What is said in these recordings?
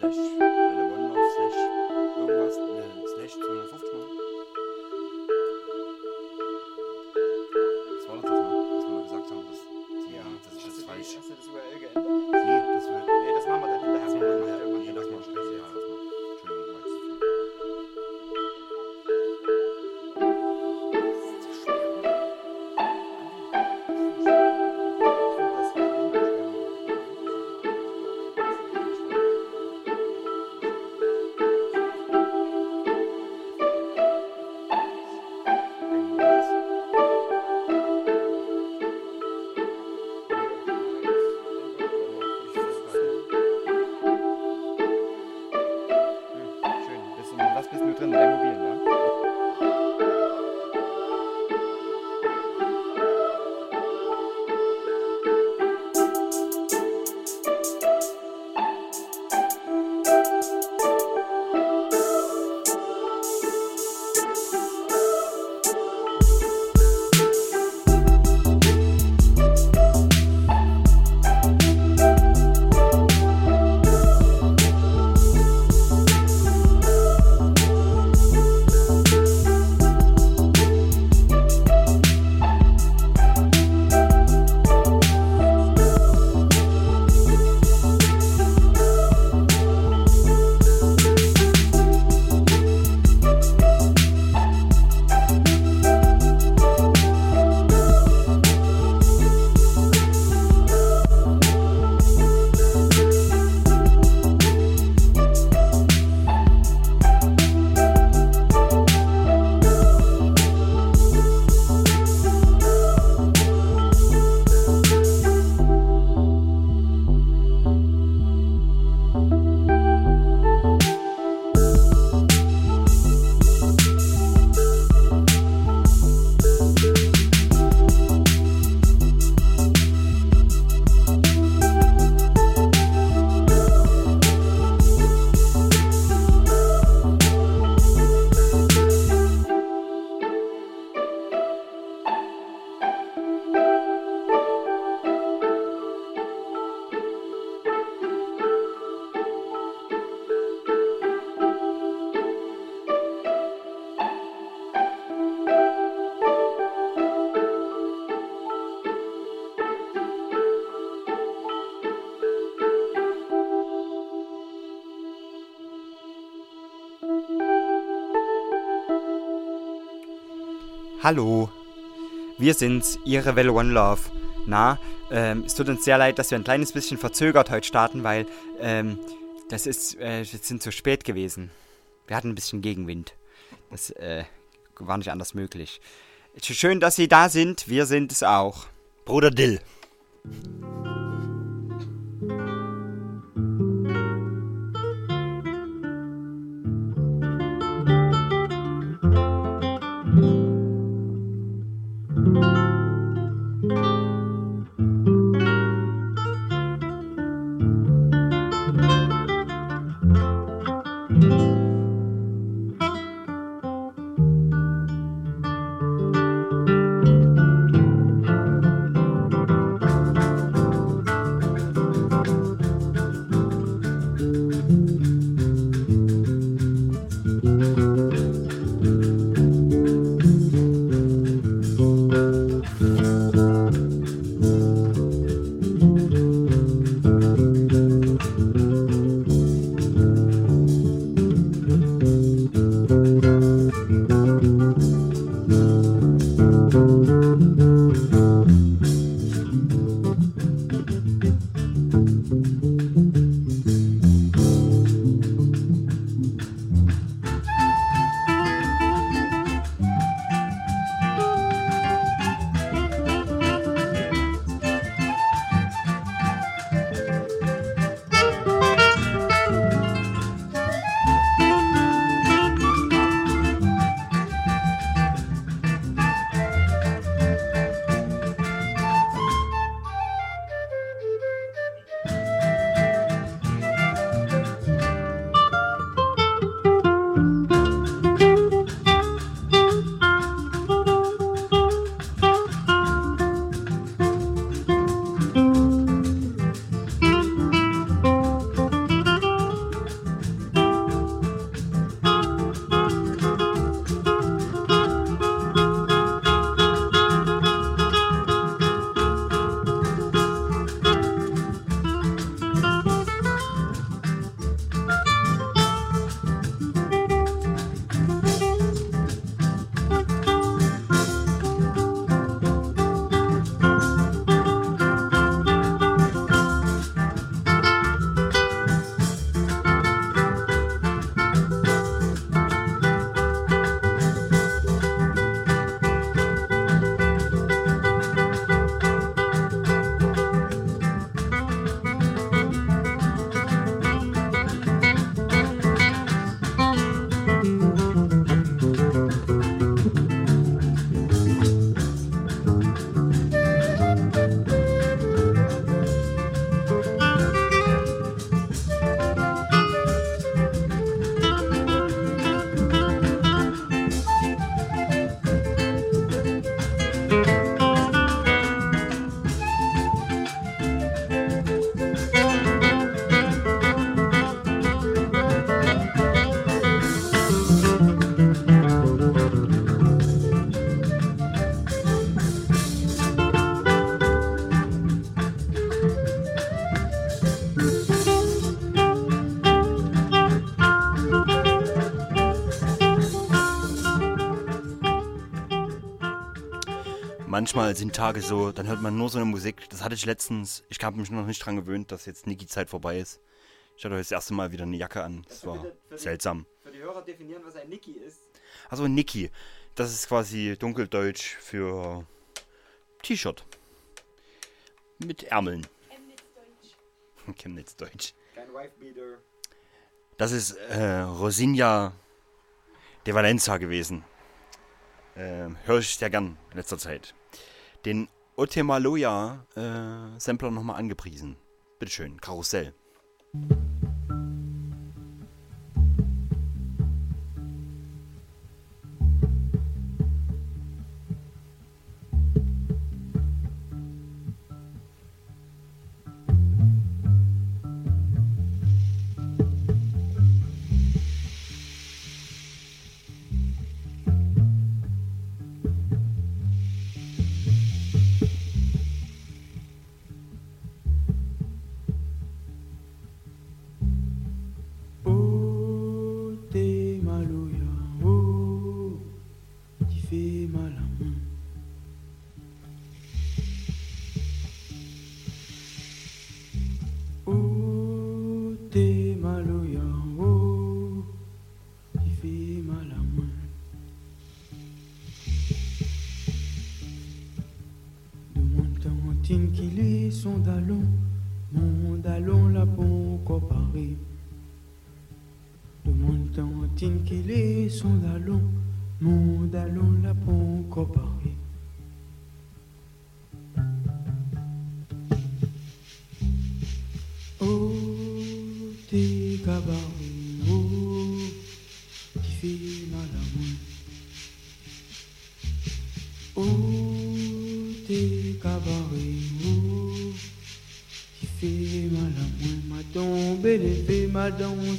slash Welle One Love slash irgendwas äh, Hallo, wir sind's, Ihre Welle One Love. Na, ähm, es tut uns sehr leid, dass wir ein kleines bisschen verzögert heute starten, weil ähm, das ist, äh, wir sind zu spät gewesen. Wir hatten ein bisschen Gegenwind. Das äh, war nicht anders möglich. Schön, dass Sie da sind. Wir sind es auch. Bruder Dill. Manchmal sind Tage so, dann hört man nur so eine Musik. Das hatte ich letztens. Ich habe mich noch nicht dran gewöhnt, dass jetzt Niki-Zeit vorbei ist. Ich hatte heute das erste Mal wieder eine Jacke an. Das war seltsam. Für die Hörer definieren, was ein Niki ist. Also Niki, das ist quasi dunkeldeutsch für T-Shirt. Mit Ärmeln. Chemnitz-Deutsch. Kein Wifebeater. Das ist äh, Rosinha de Valenza gewesen. Ähm, Höre ich sehr gern in letzter Zeit. Den Otemaloya äh, nochmal angepriesen. Bitteschön, Karussell.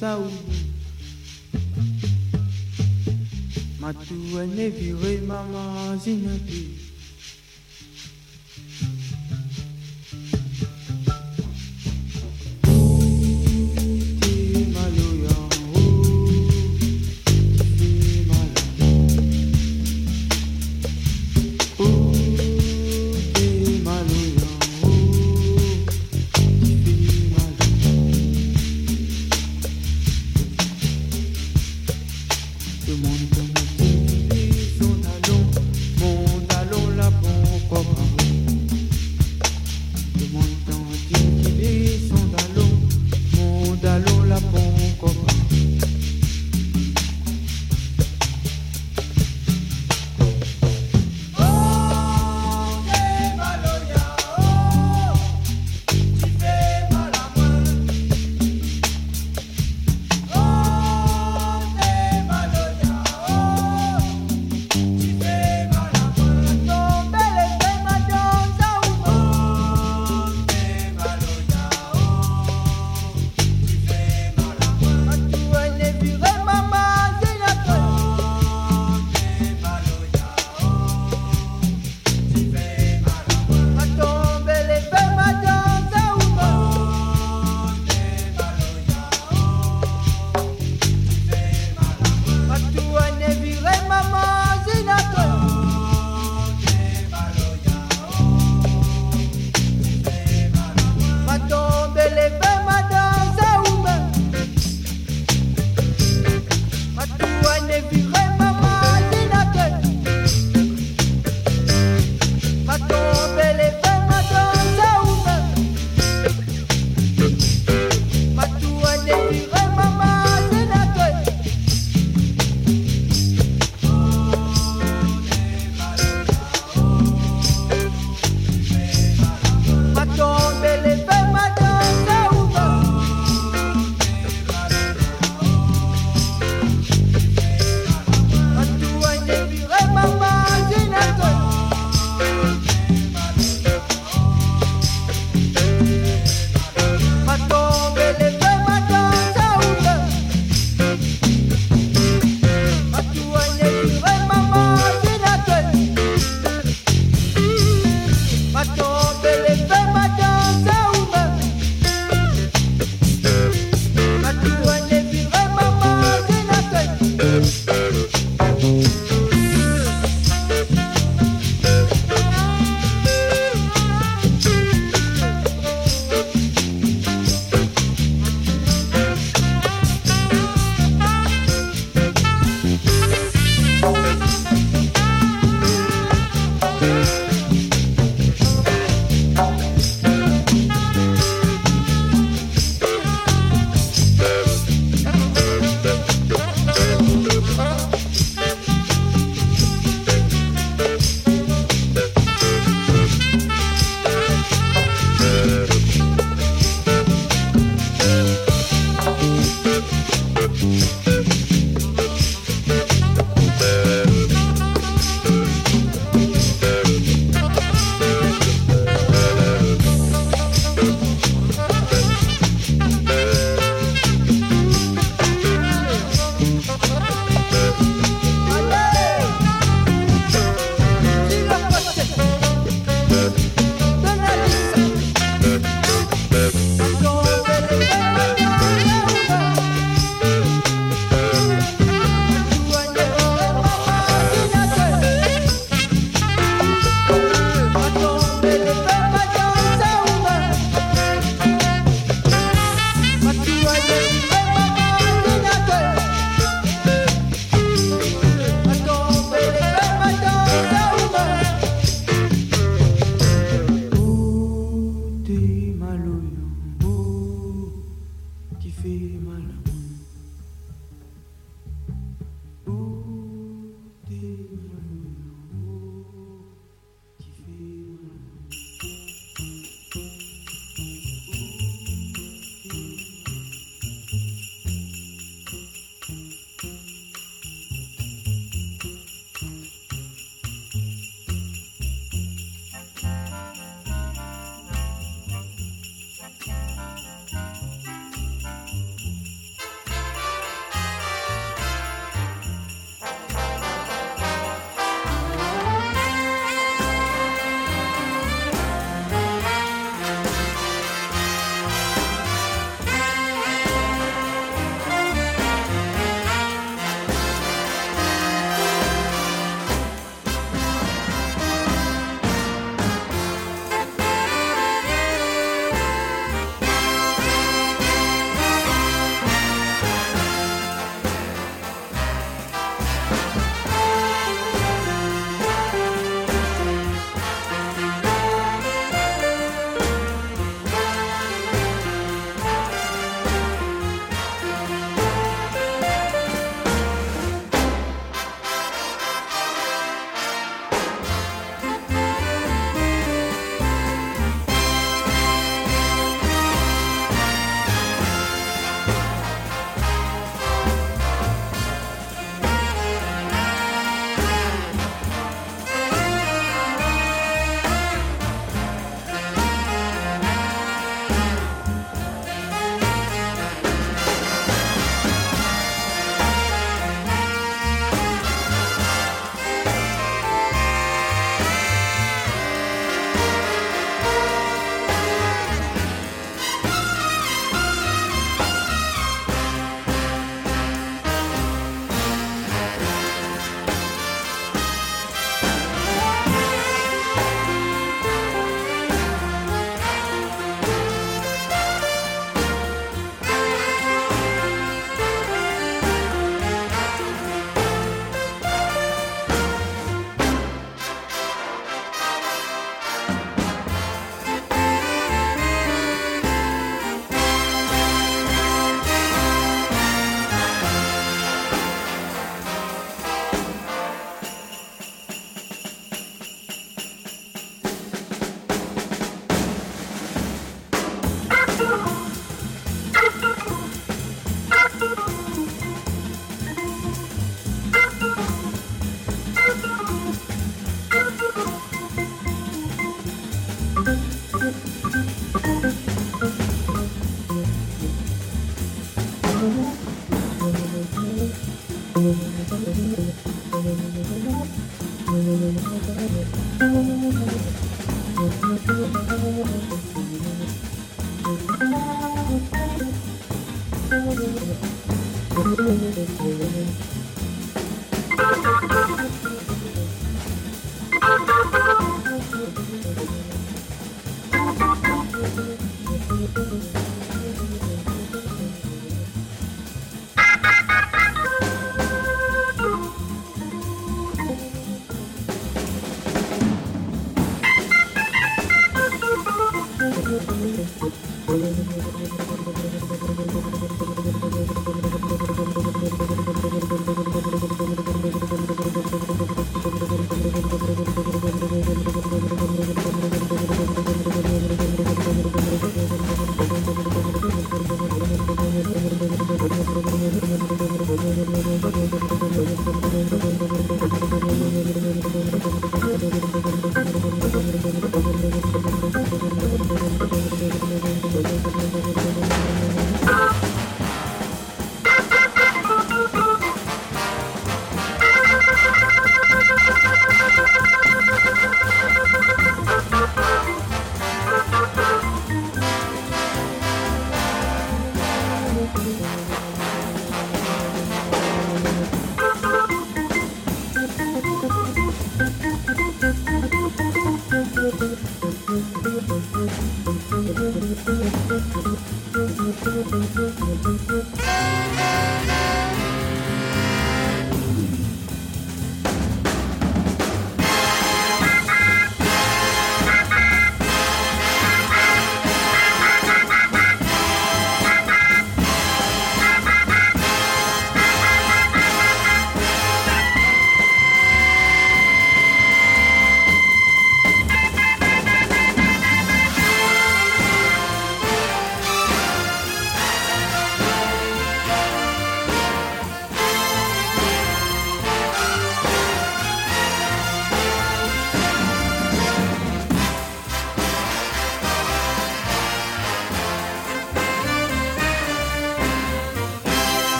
sawu matuwa neviwe mama zinapi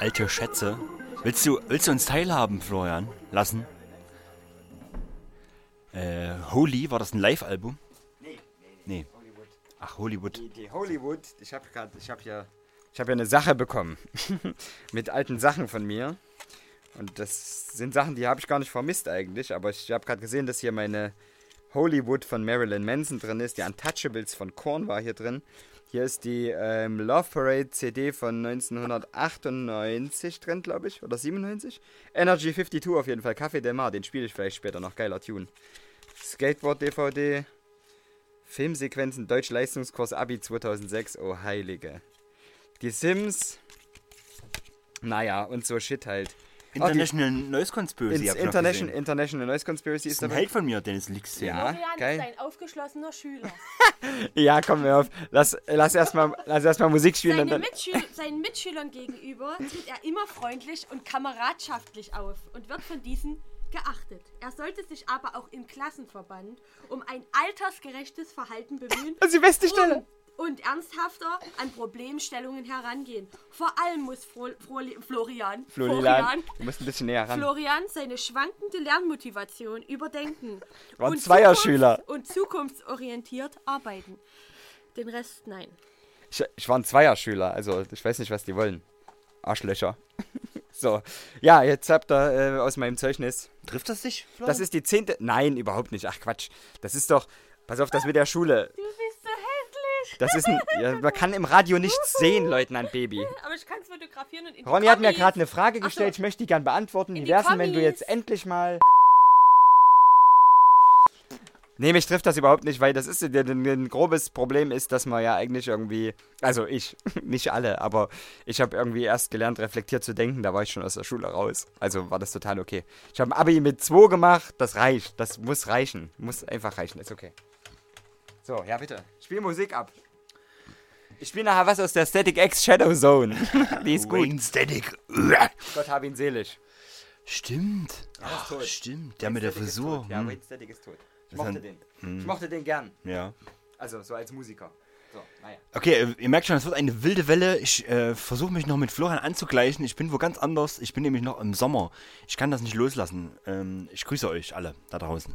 alte Schätze. Willst du, willst du uns teilhaben, Florian? Lassen? Äh, Holy, war das ein Live-Album? Nee, Nee. Ach, Hollywood. Die, die Hollywood, ich habe gerade, ich habe ja, ich habe ja eine Sache bekommen mit alten Sachen von mir. Und das sind Sachen, die habe ich gar nicht vermisst eigentlich, aber ich habe gerade gesehen, dass hier meine Hollywood von Marilyn Manson drin ist, die Untouchables von Korn war hier drin. Hier ist die ähm, Love Parade CD von 1998 drin, glaube ich, oder 97. Energy 52 auf jeden Fall, Café Del Mar, den spiele ich vielleicht später noch, geiler Tune. Skateboard DVD, Filmsequenzen Deutsch Leistungskurs Abi 2006, oh heilige. Die Sims, naja, und so Shit halt. International Noise Conspiracy. Ins International. International Noise Conspiracy ist ist ein dabei. Held von mir, Dennis Lix. Ja, Florian geil. ist ein aufgeschlossener Schüler. Ja, komm mir auf. Lass, lass erstmal lass erst mal Musik spielen Seine dann. Mitschül seinen Mitschülern gegenüber tritt er immer freundlich und kameradschaftlich auf und wird von diesen geachtet. Er sollte sich aber auch im Klassenverband um ein altersgerechtes Verhalten bemühen Das ist die beste Stelle. Und, ernsthafter an Problemstellungen herangehen. Vor allem muss Fro Froli Florian, Florian, du musst ein bisschen näher ran. Florian seine schwankende Lernmotivation überdenken. War ein und Zweierschüler. zukunfts- Und zukunftsorientiert arbeiten. Den Rest nein. Ich, ich war ein Zweierschüler, also ich weiß nicht, was die wollen. Arschlöcher. so, ja, jetzt habt ihr äh, aus meinem Zeugnis. Trifft das dich, Florian? Das ist die zehnte. Nein, überhaupt nicht. Ach Quatsch. Das ist doch. Pass auf, das mit der Schule. Du bist. Das ist ein. Ja, man kann im Radio nichts sehen, Leutnant Baby. Aber ich kann es fotografieren und in Ronny hat mir gerade eine Frage Ach so. gestellt, ich möchte die gern beantworten. In Wie die wär's denn, wenn du jetzt endlich mal. Nee, mich trifft das überhaupt nicht, weil das ist ein grobes Problem ist, dass man ja eigentlich irgendwie, also ich, nicht alle, aber ich habe irgendwie erst gelernt, reflektiert zu denken, da war ich schon aus der Schule raus. Also war das total okay. Ich habe ein Abi mit 2 gemacht, das reicht, das muss reichen, muss einfach reichen, ist okay. So, ja bitte, spiel Musik ab. Ich spiele nachher was aus der Static X Shadow Zone. Die ist gut. Wayne Static. Gott hab ihn selig. Stimmt. ist tot. Ach, stimmt. Der mit der Static ist Frisur. tot. Ja, Hm. Wayne Static ist tot. Ich Das ist mochte ein- den. Ich mochte den gern. Ja. Also, so als Musiker. So, naja. Okay, äh, ihr merkt schon, es wird eine wilde Welle. Ich äh, versuche mich noch mit Florian anzugleichen. Ich bin wo ganz anders. Ich bin nämlich noch im Sommer. Ich kann das nicht loslassen. Ähm, ich grüße euch alle da draußen.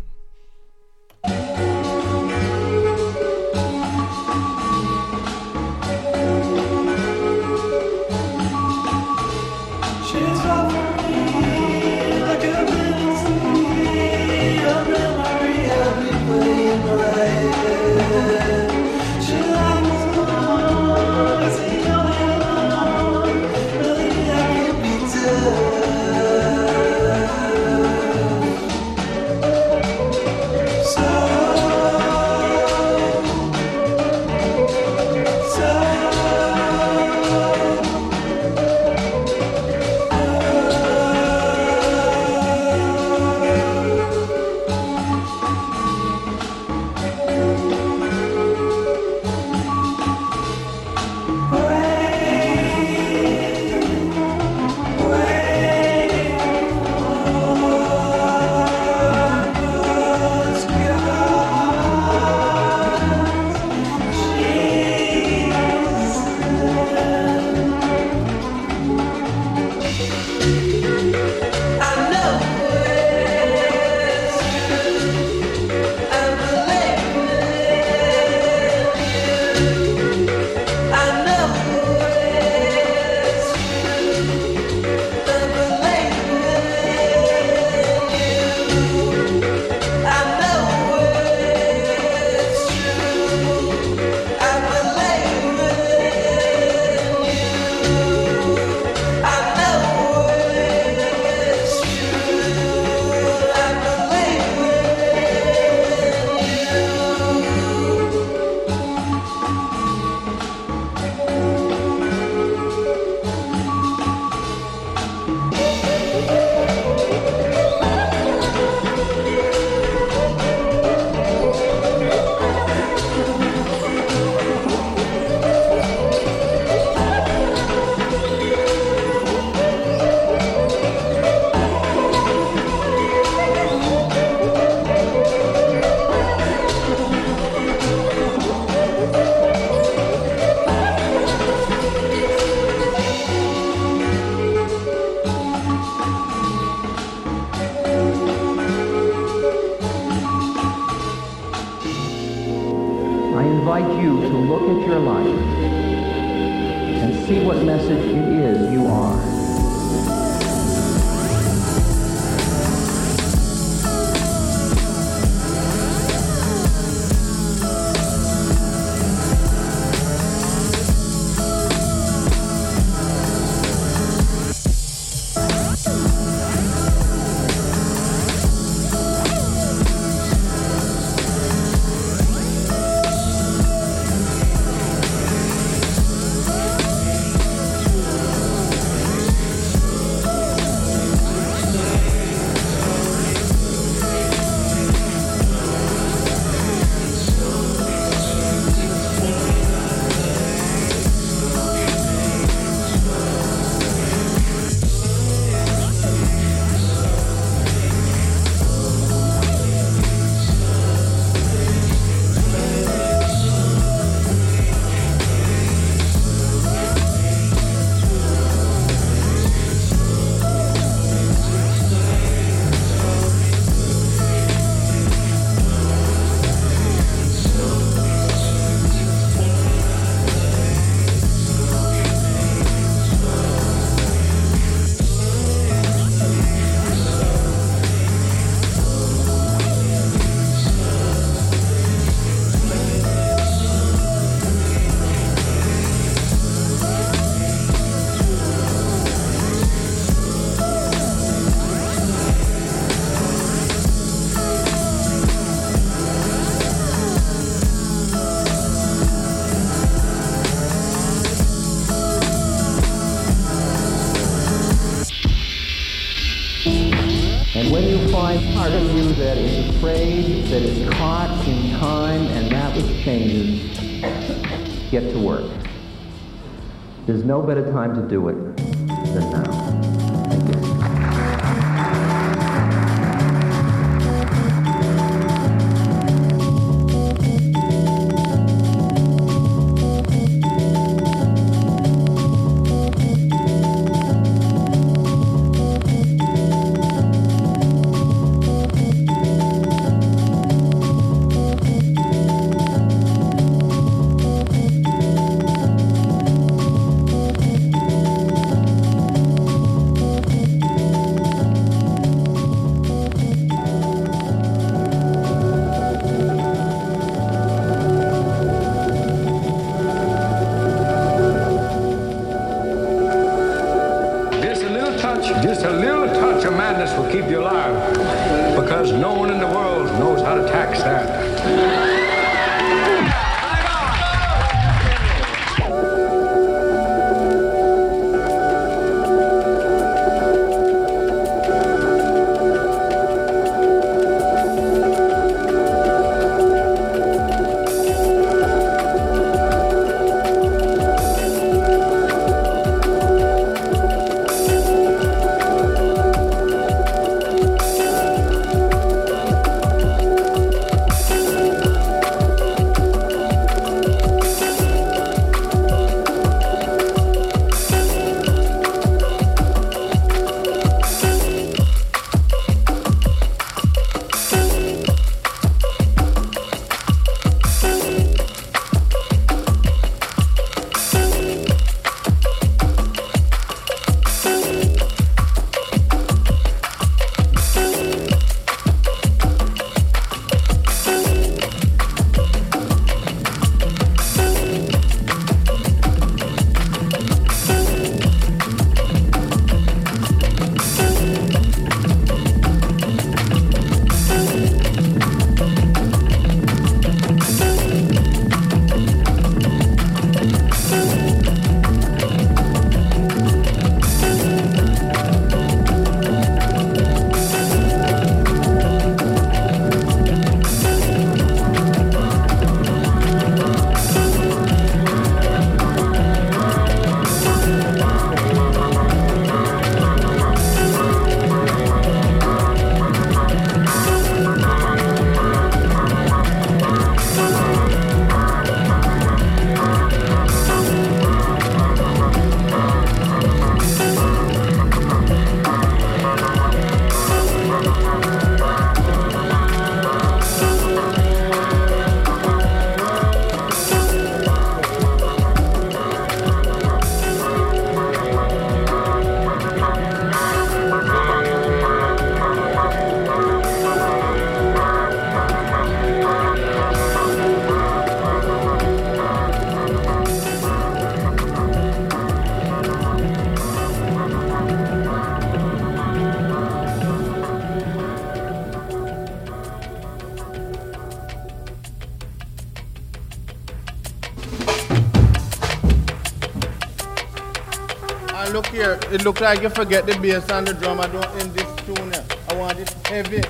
It look like you forget the bass and the drum. I don't in this tune here. I want it heavy.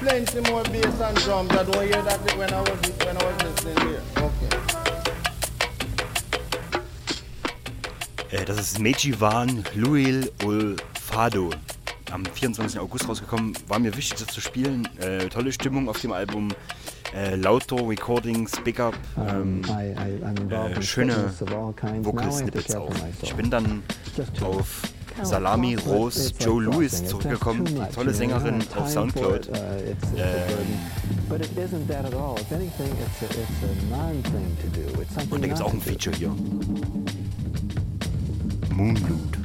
Plenty more bass and drums. I don't hear that when I was when I was listening here. Okay. Äh, das ist Meiji Wan Luil Ul Fado. Am 24. August rausgekommen. War mir wichtig, das zu spielen. Äh, tolle Stimmung auf dem Album. Äh, Lauter Recordings, Big Up. Ähm, äh, schöne Vocal-Snippets auch. Ich bin dann auf Salami Rose Joe Lewis zurückgekommen. Die tolle Sängerin auf Soundcloud. Ähm, und da gibt es auch ein Feature hier. Moonblood.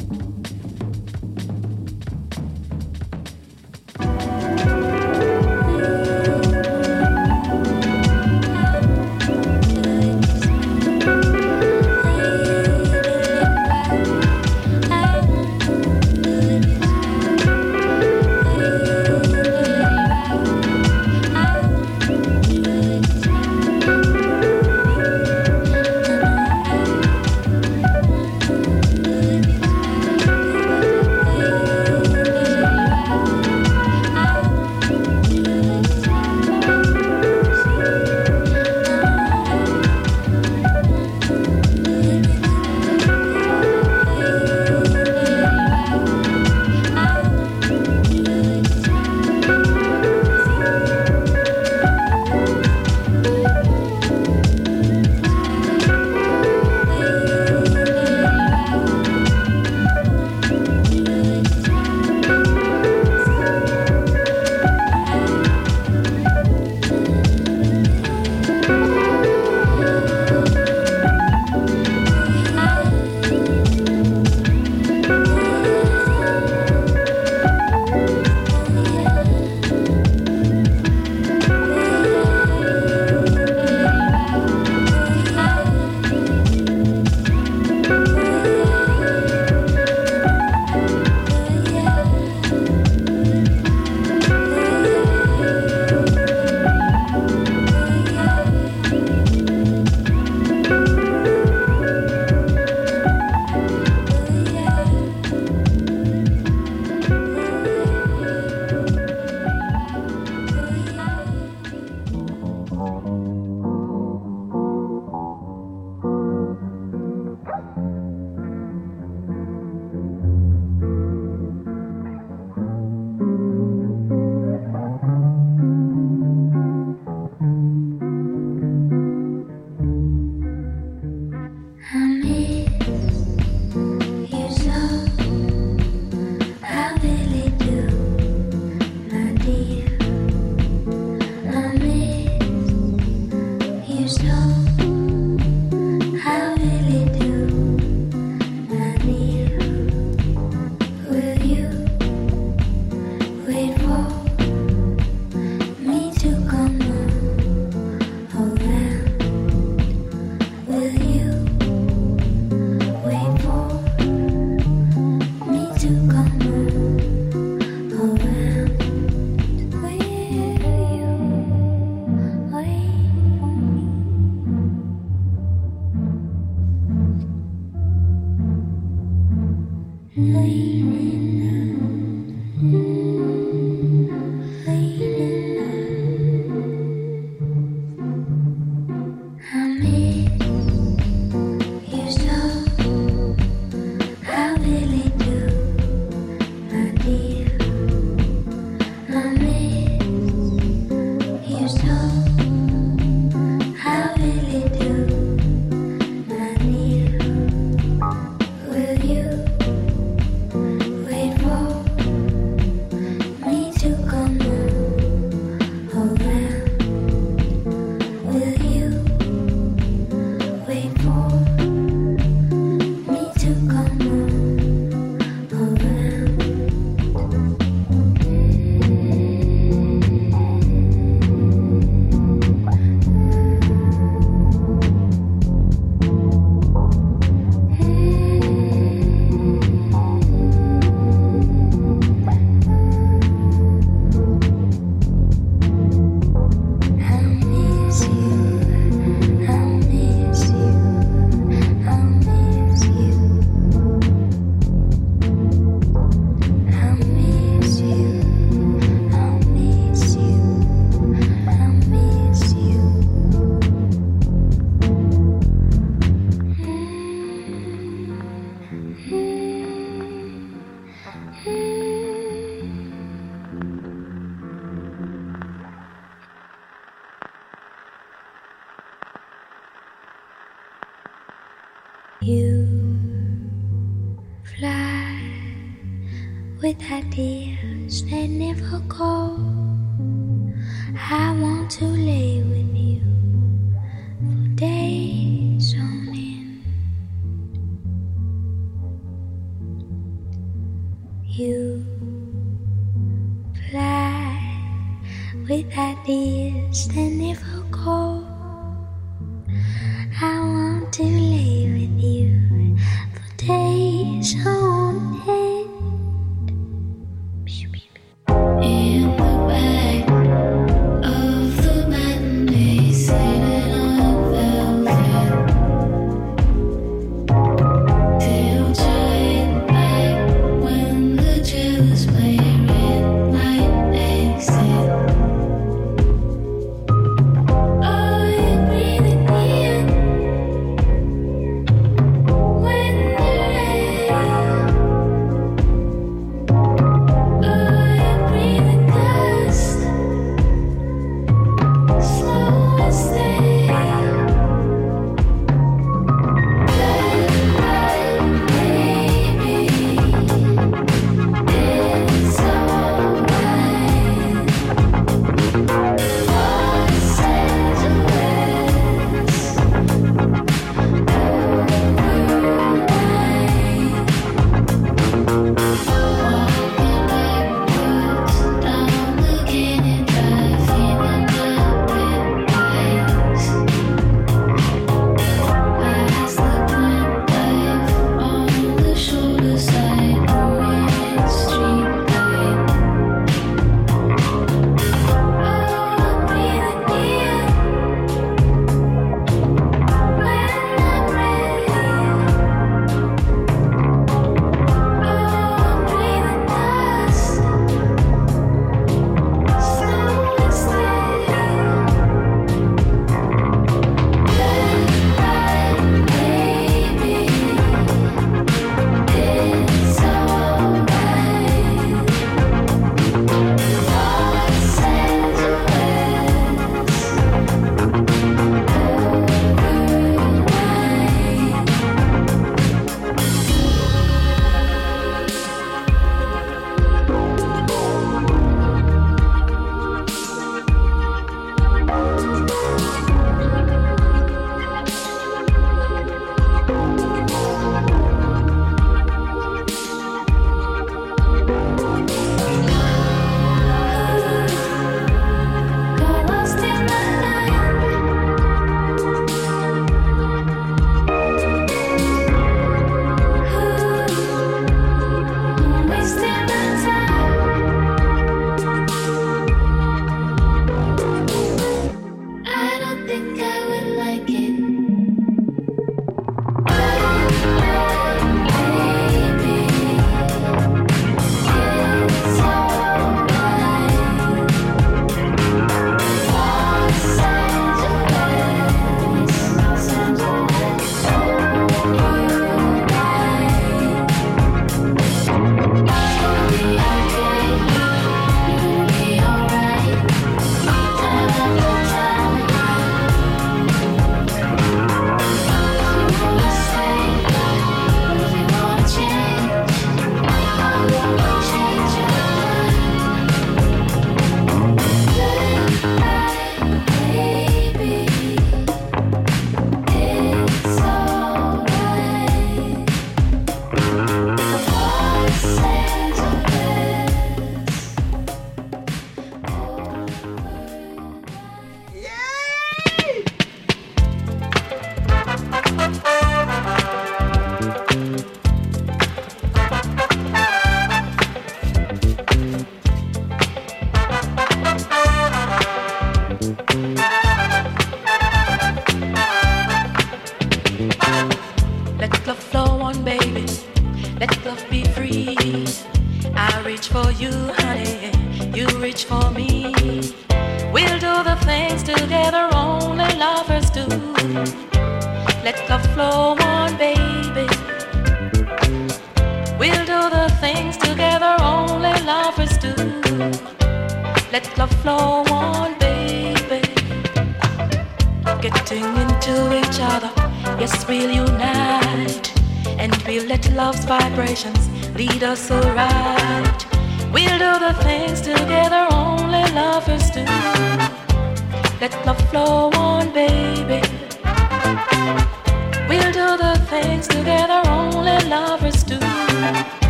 With ideas that never go.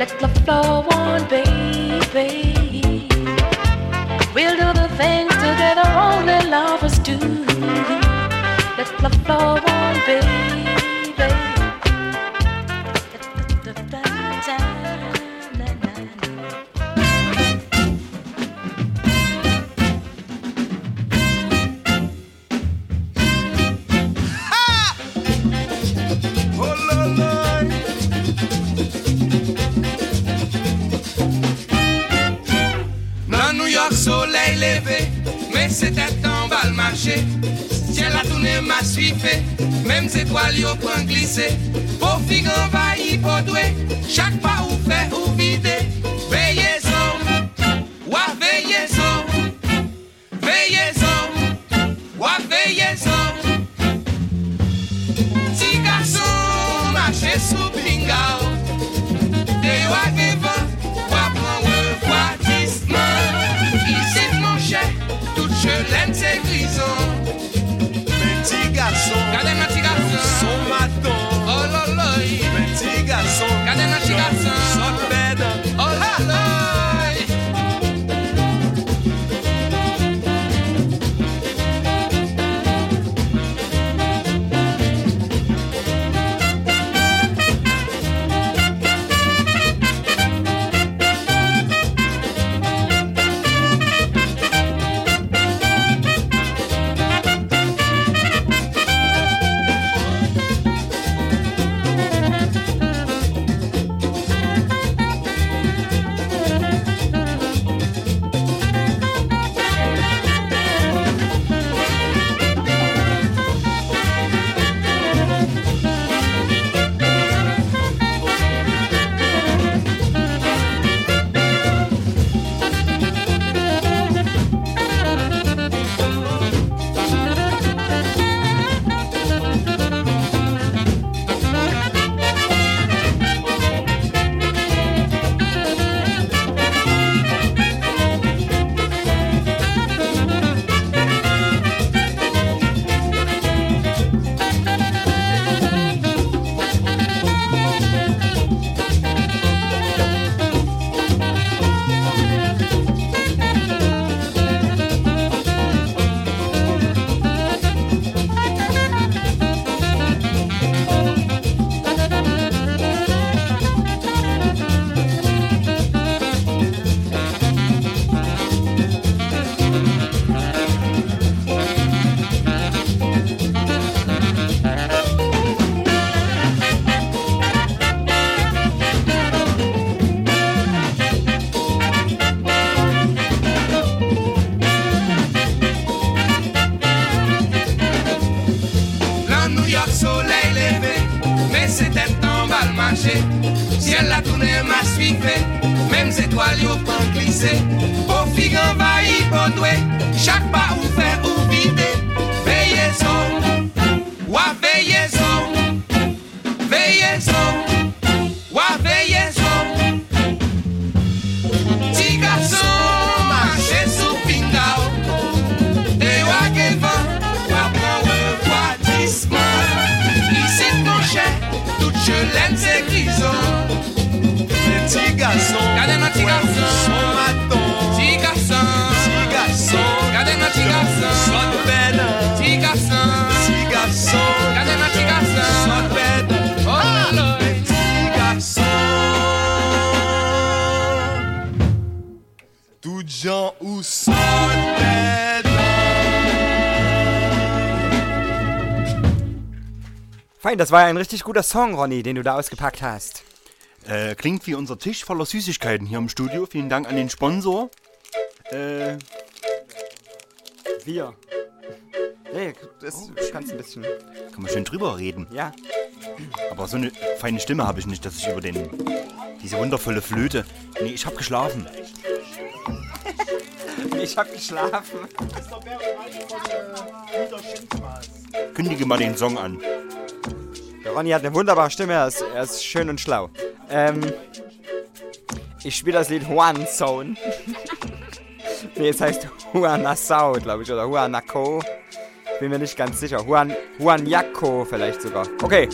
Let the flow on, baby. We'll do the things together only lovers do. Let the flow on, baby. a suife, mem se toal yo pran glise, pou figan va yi podwe, chak pa ou fe, Fein, das war ja ein richtig guter Song, Ronny, den du da ausgepackt hast. Äh, klingt wie unser Tisch voller Süßigkeiten hier im Studio. Vielen Dank an den Sponsor. Äh, Wir. Nee, das du kannst ein bisschen. kann man schön drüber reden. Ja. Aber so eine feine Stimme habe ich nicht, dass ich über den diese wundervolle Flöte. Nee, ich habe geschlafen. Ich hab geschlafen. Kündige mal den Song an. Der Ronny hat eine wunderbare Stimme, er ist, er ist schön und schlau. Ähm, ich spiele das Lied Juan Zone. nee, es heißt Juan Nassau, glaube ich, oder Juan Nako. Bin mir nicht ganz sicher. Juan, Juan Yako vielleicht sogar. Okay.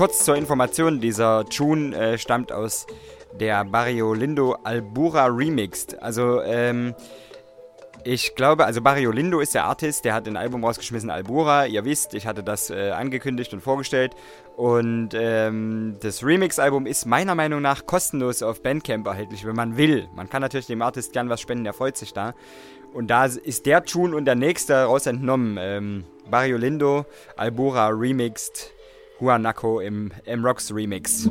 Kurz zur Information, dieser Tune äh, stammt aus der Barrio Lindo Albura Remixed. Also, ähm, ich glaube, also Barrio Lindo ist der Artist, der hat ein Album rausgeschmissen, Albura. Ihr wisst, ich hatte das äh, angekündigt und vorgestellt. Und ähm, das Remix-Album ist meiner Meinung nach kostenlos auf Bandcamp erhältlich, wenn man will. Man kann natürlich dem Artist gern was spenden, der freut sich da. Und da ist der Tune und der nächste raus entnommen. Ähm, Barrio Lindo, Albura Remixed, Huanaco im M-Rocks Remix.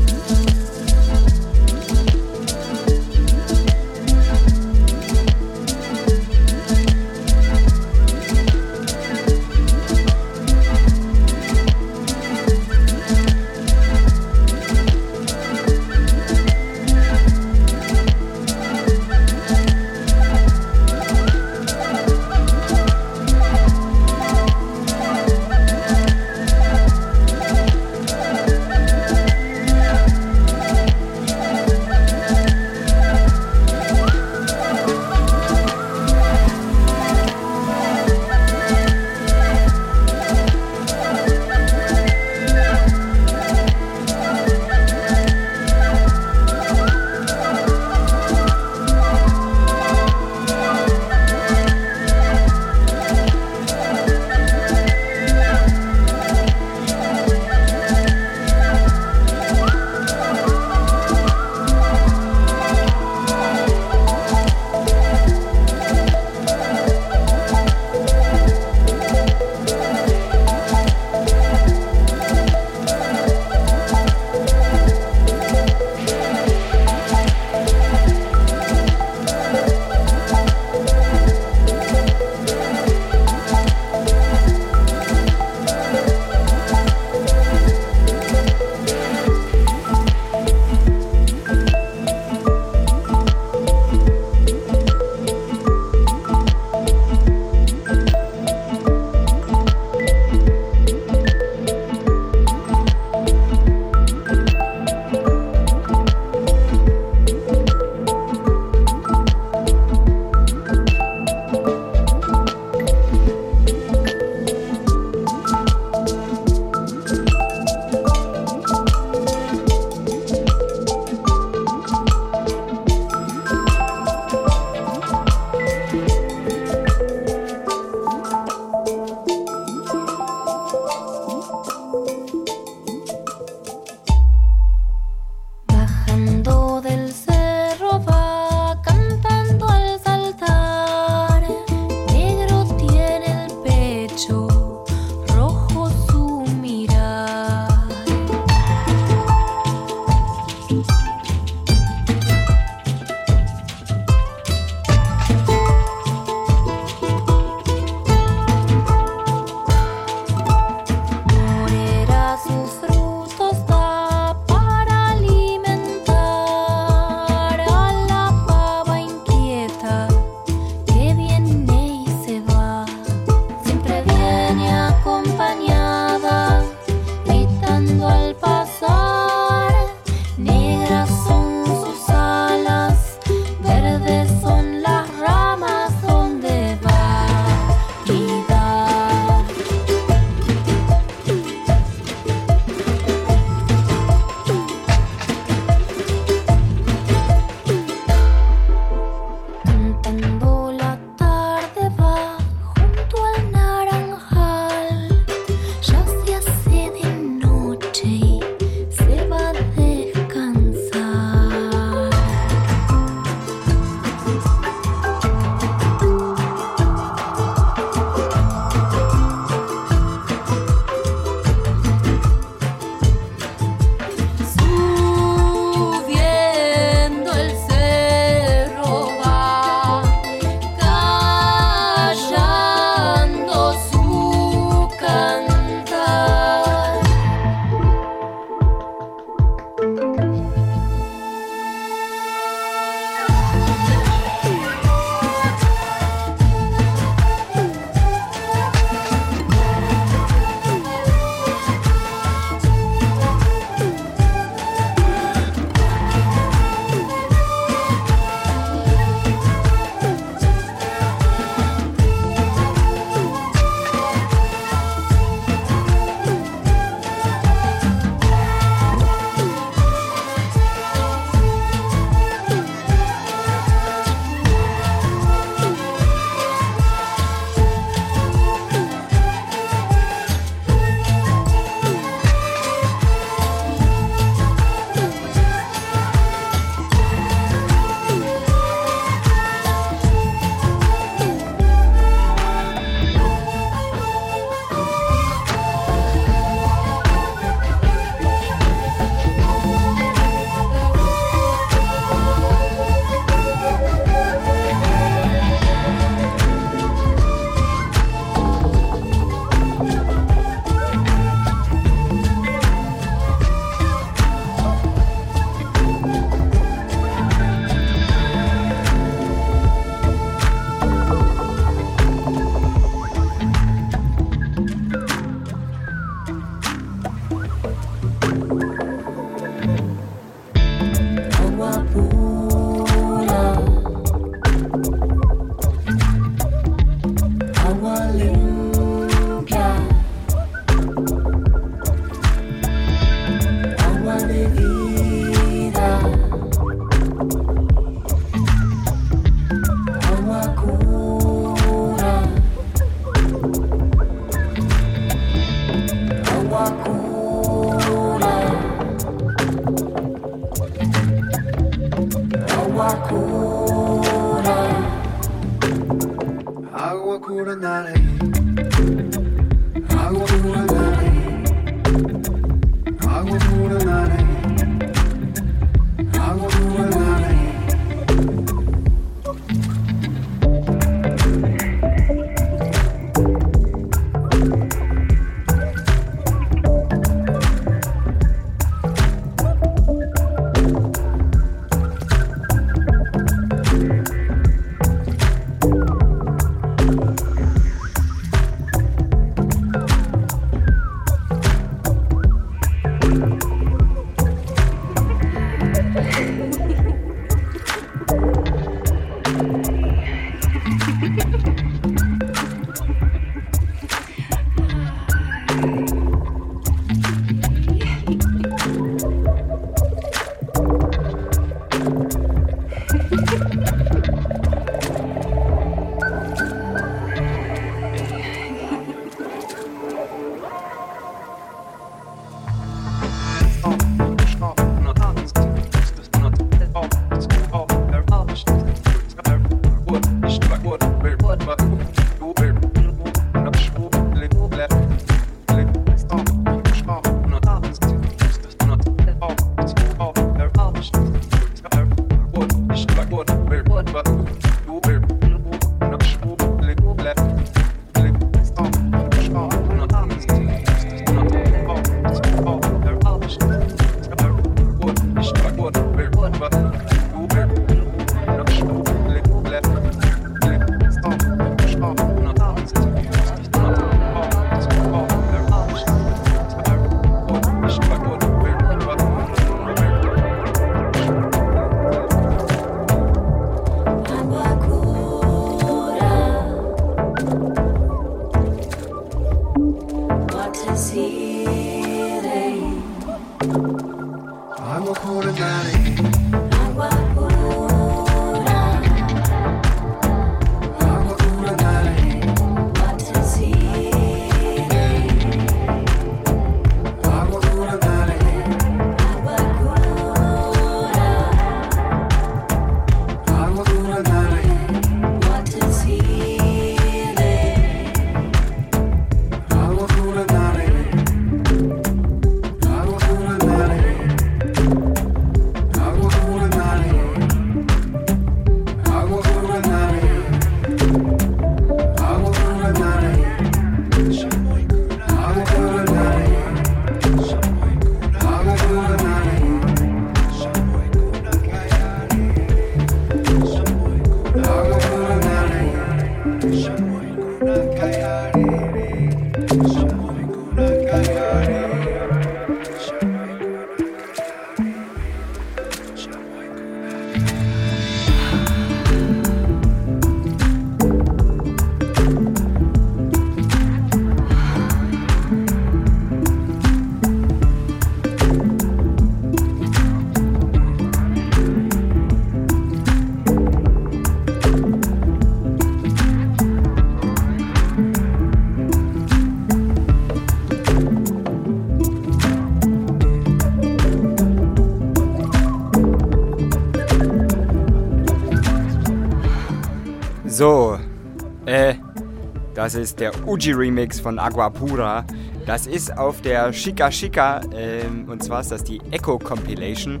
Das ist der Uji Remix von Agua Pura. Das ist auf der Chica Chica, ähm, und zwar ist das die Echo Compilation.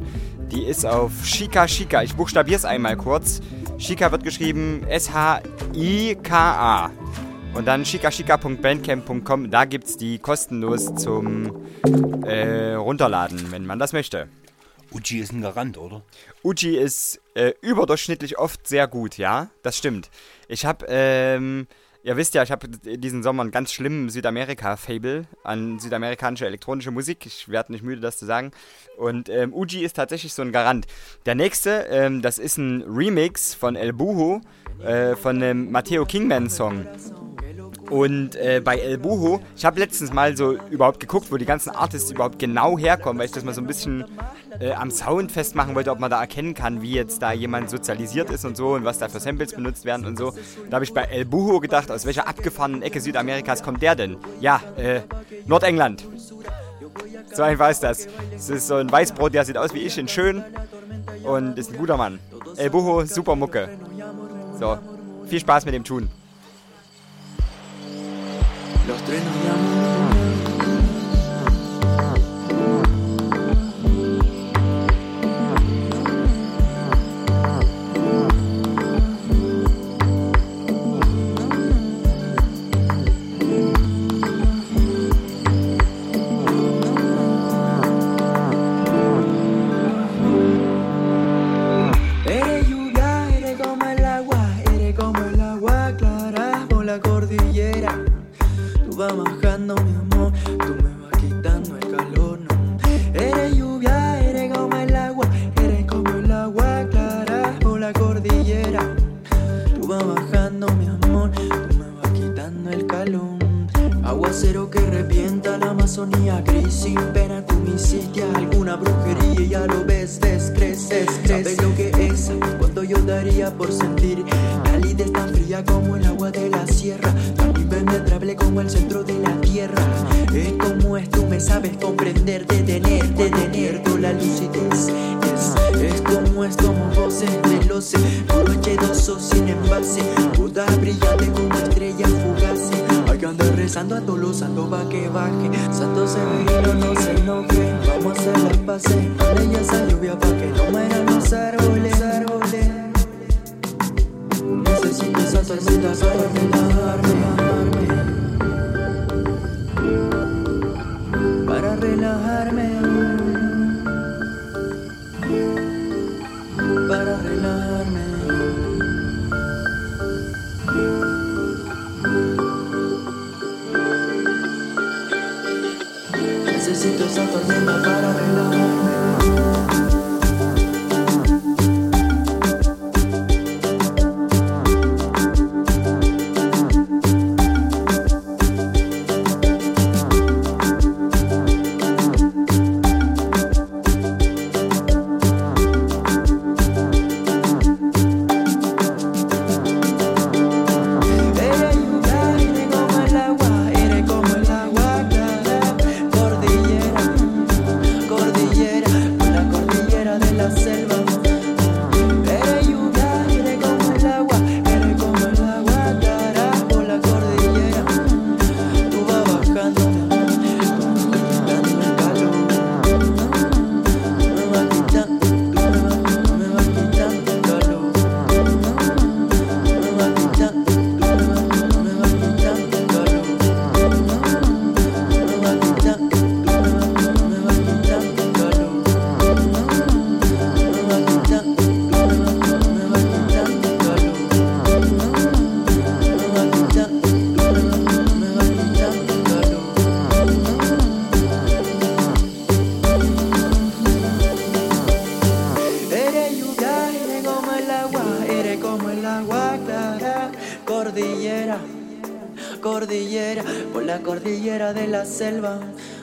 Die ist auf Chica Chica. Ich buchstabiere es einmal kurz. Chica wird geschrieben S-H-I-K-A. Und dann chicachika.bandcamp.com. Da gibt es die kostenlos zum äh, Runterladen, wenn man das möchte. Uji ist ein Garant, oder? Uji ist äh, überdurchschnittlich oft sehr gut, ja, das stimmt. Ich habe, ähm, ihr wisst ja, ich habe diesen Sommer einen ganz schlimmen Südamerika-Fable an südamerikanische elektronische Musik. Ich werde nicht müde, das zu sagen. Und ähm, Uji ist tatsächlich so ein Garant. Der nächste, ähm, das ist ein Remix von El Buho, äh, von einem Matteo Kingman-Song. Und äh, bei El Buho, ich habe letztens mal so überhaupt geguckt, wo die ganzen Artists überhaupt genau herkommen, weil ich das mal so ein bisschen äh, am Sound festmachen wollte, ob man da erkennen kann, wie jetzt da jemand sozialisiert ist und so und was da für Samples benutzt werden und so. Da habe ich bei El Buho gedacht, aus welcher abgefahrenen Ecke Südamerikas kommt der denn? Ja, äh, Nordengland. So einfach ist das. Es ist so ein Weißbrot, der sieht aus wie ich, in schön und ist ein guter Mann. El Buho, super Mucke. So, viel Spaß mit dem Tun. Los tres nos Amazonía, gris sin pena, tú me hiciste alguna brujería y ya lo ves, descreces, ¿Sabes lo que es? Cuánto yo daría por sentir la es tan fría como el agua de la sierra, tan impenetrable como el centro de la tierra. Es como es, tú me sabes comprender, detener, detener toda la lucidez. Es, es como es, como voces veloces, puro H2O sin envase, puta brillante como estrella fugaz. Que andar rezando a todos los santos pa' que baje. Santo Severino no se enoje, vamos a hacer las paces. Con ella esa lluvia pa' que no mueran los árboles. Necesito esa tormenta para relajarme. Para relajarme. Esa tormenta para relajarme.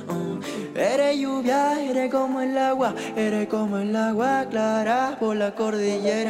Oh, Eres lluvia, eres como el agua, eres como el agua clara por la cordillera.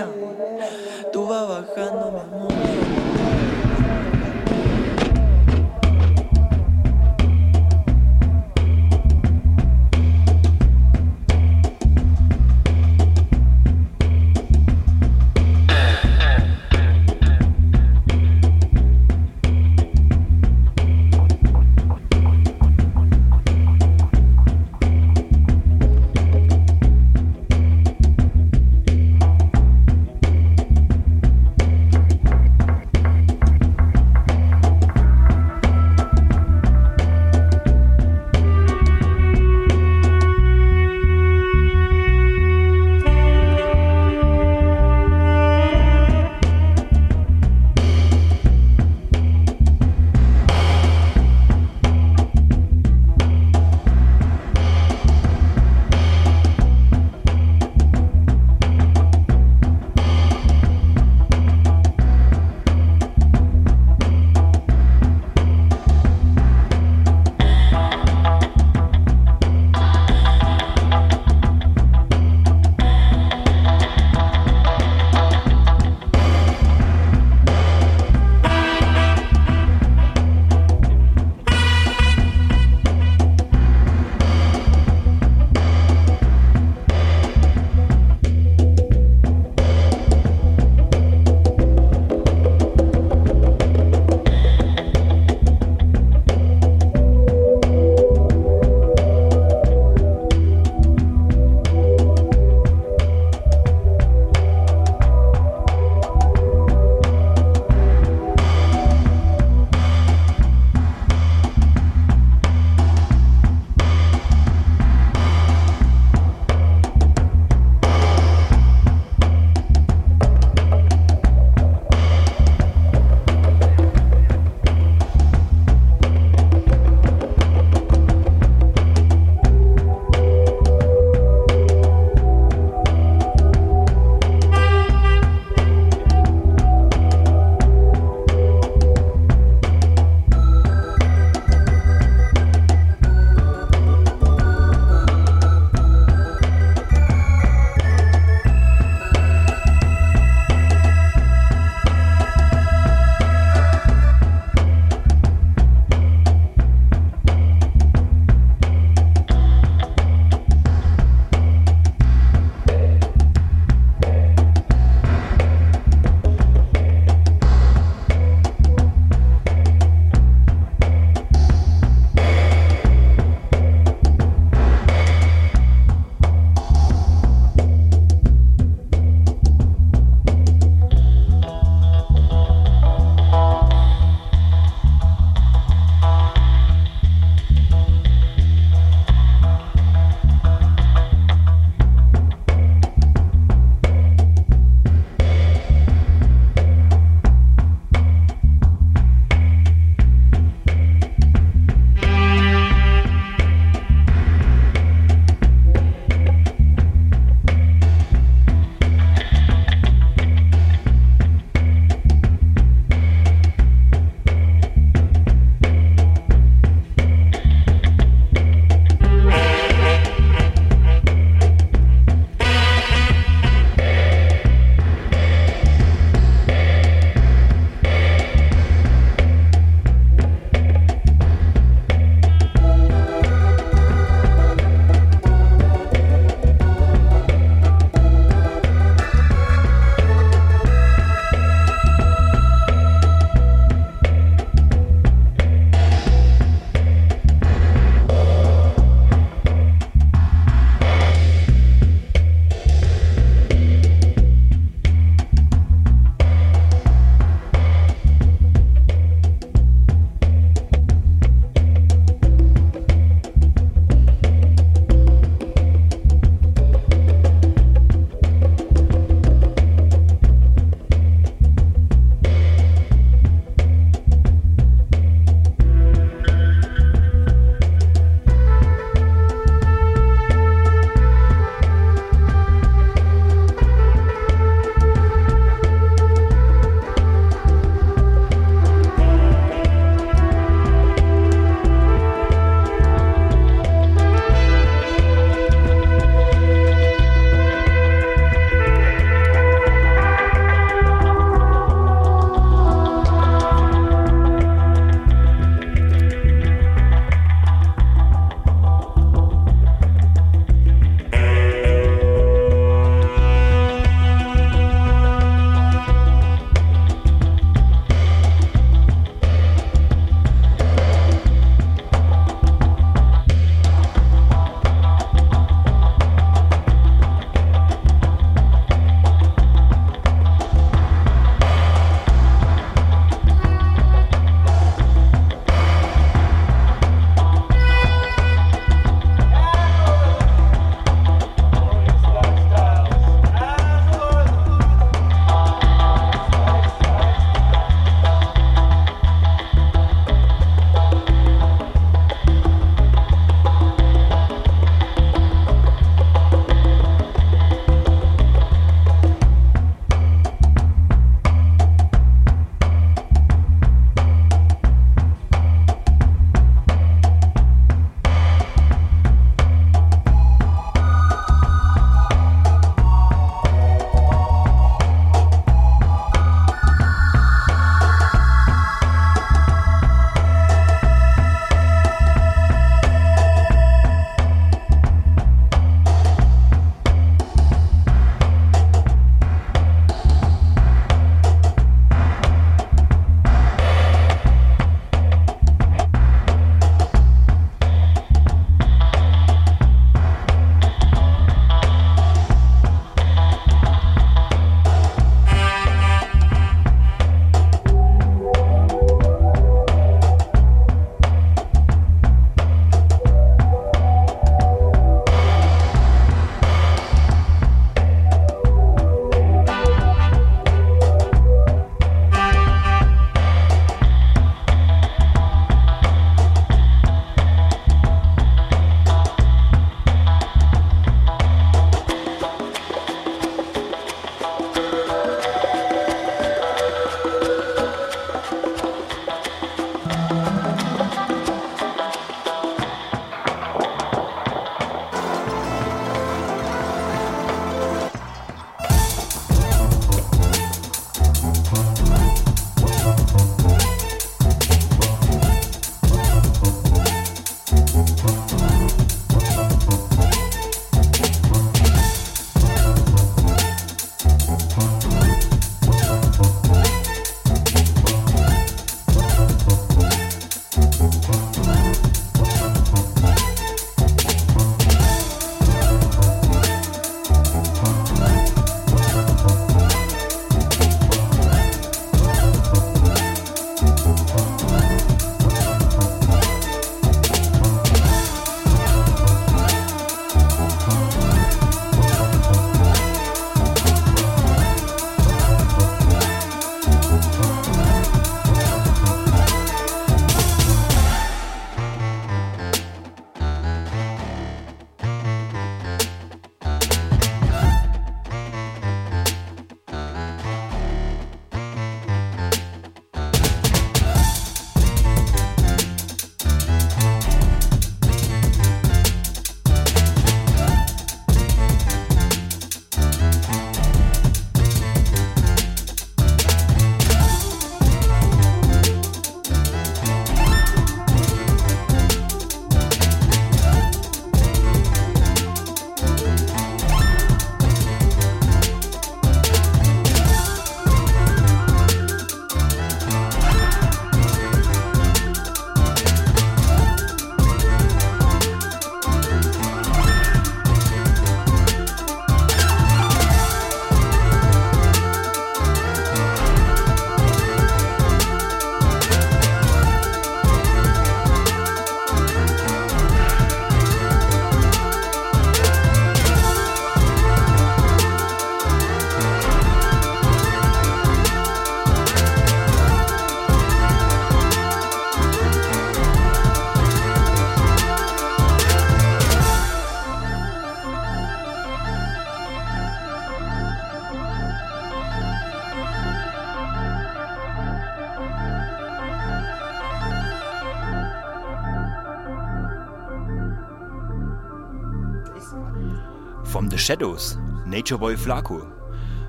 Shadows, Nature Boy Flaco.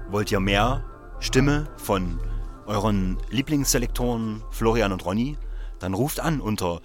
Wollt ihr mehr Stimme von euren Lieblingsselektoren Florian und Ronny? Dann ruft an unter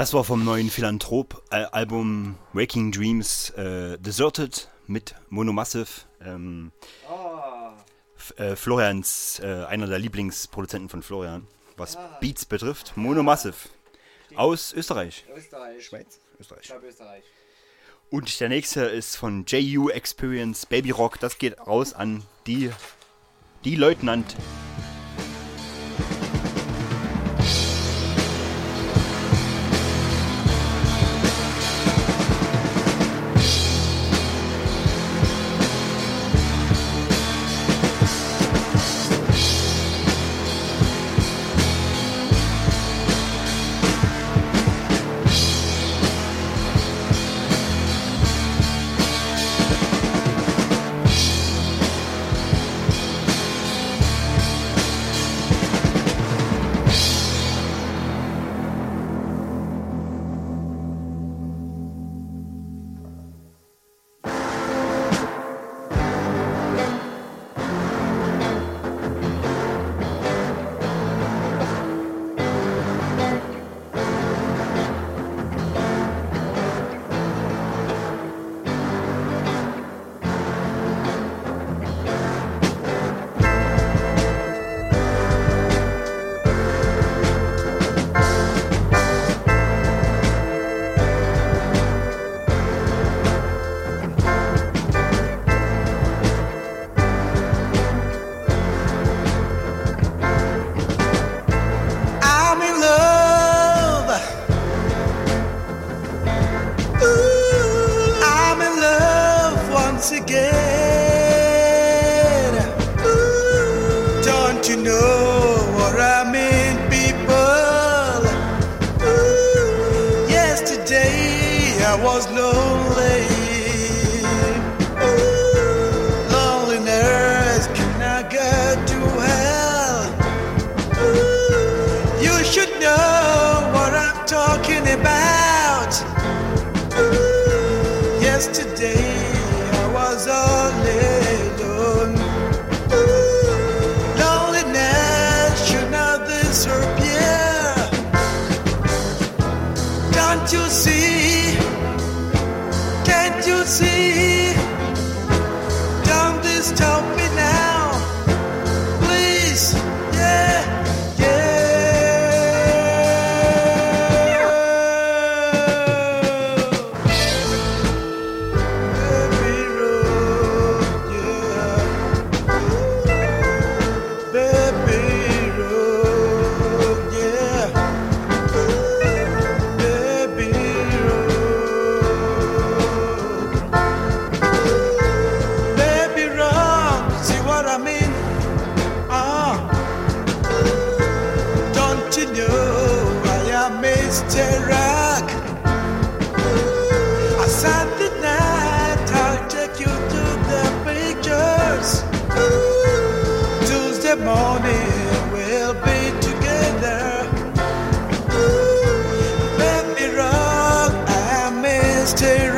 Das war vom neuen Philanthrop-Album Waking Dreams äh, Deserted mit Monomassive. Ähm, F- äh, Florians, äh, einer der Lieblingsproduzenten von Florian, was Beats betrifft. Monomassive. Aus Österreich. Österreich. Schweiz? Österreich. Ich glaube Österreich. Und der nächste ist von JU Experience Baby Rock. Das geht raus an die, die Leutnant. stay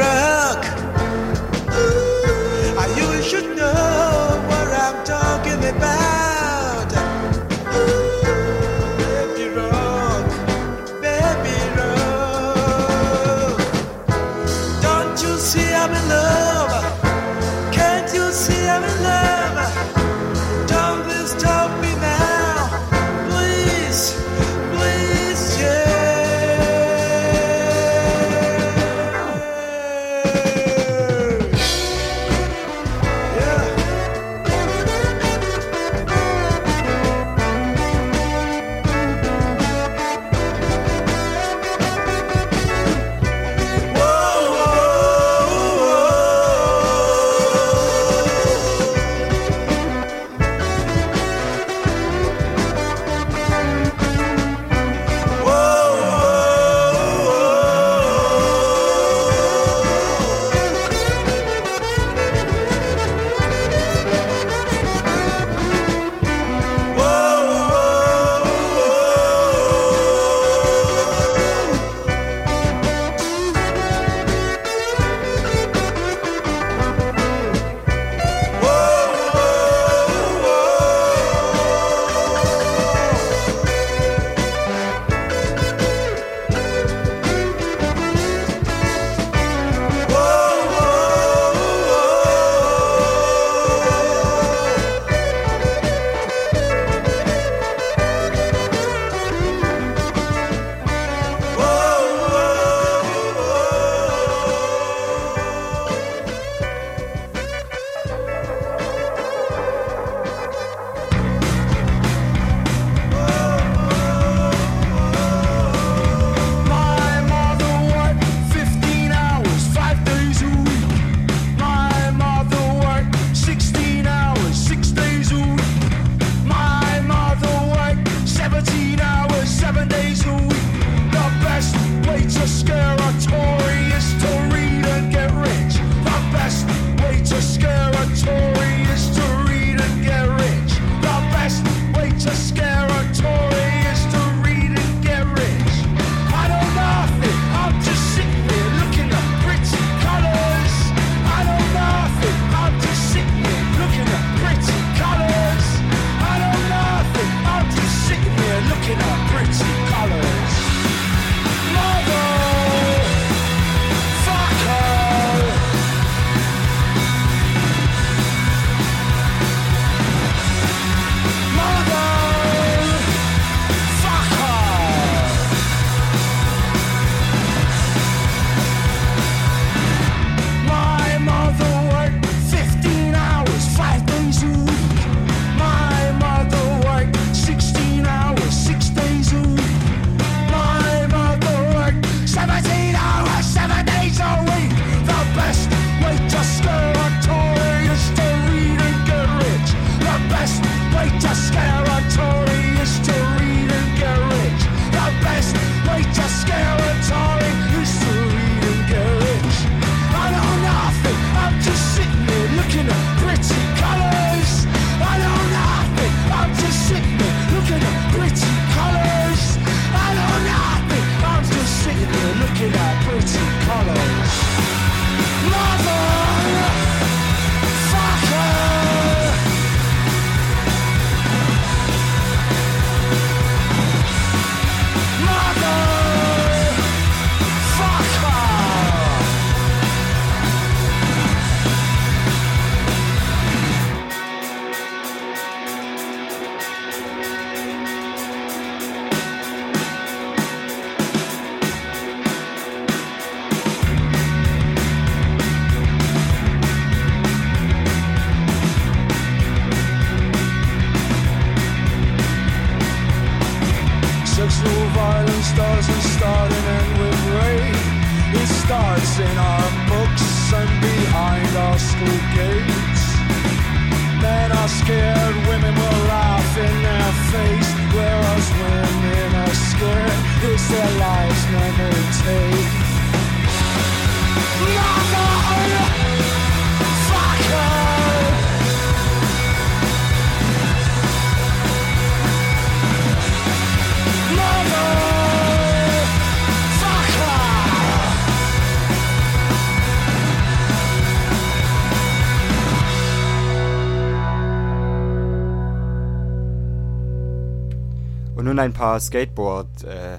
ein paar Skateboard äh.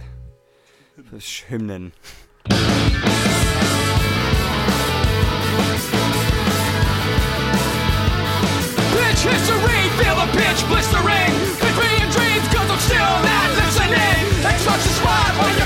Pitch history, feel the pitch blistering between dreams, cause I'm still not listening. The spot on your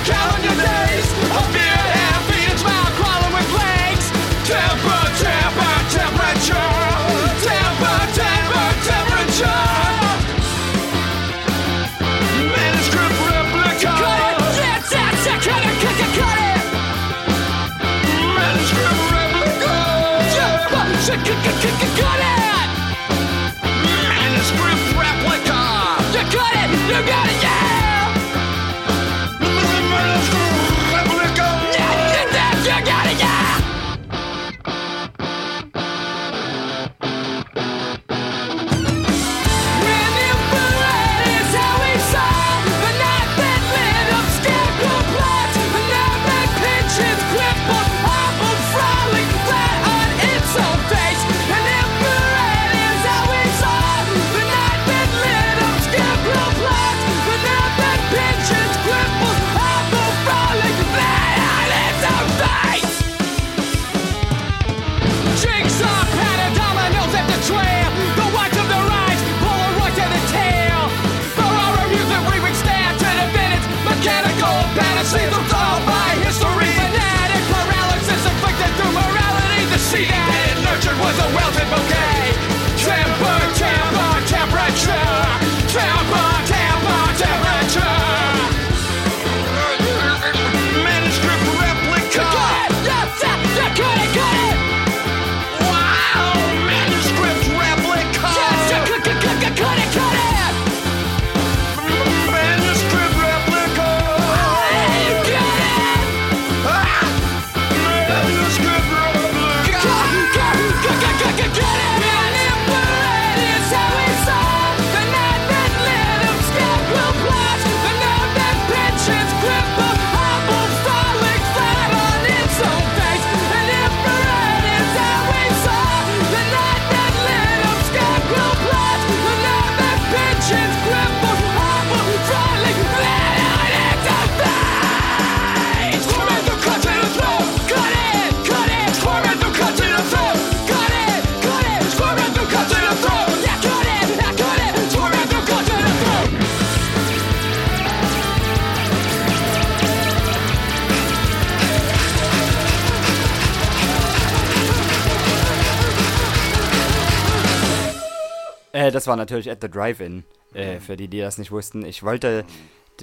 das war natürlich at the Drive-In, äh, für die, die das nicht wussten. Ich wollte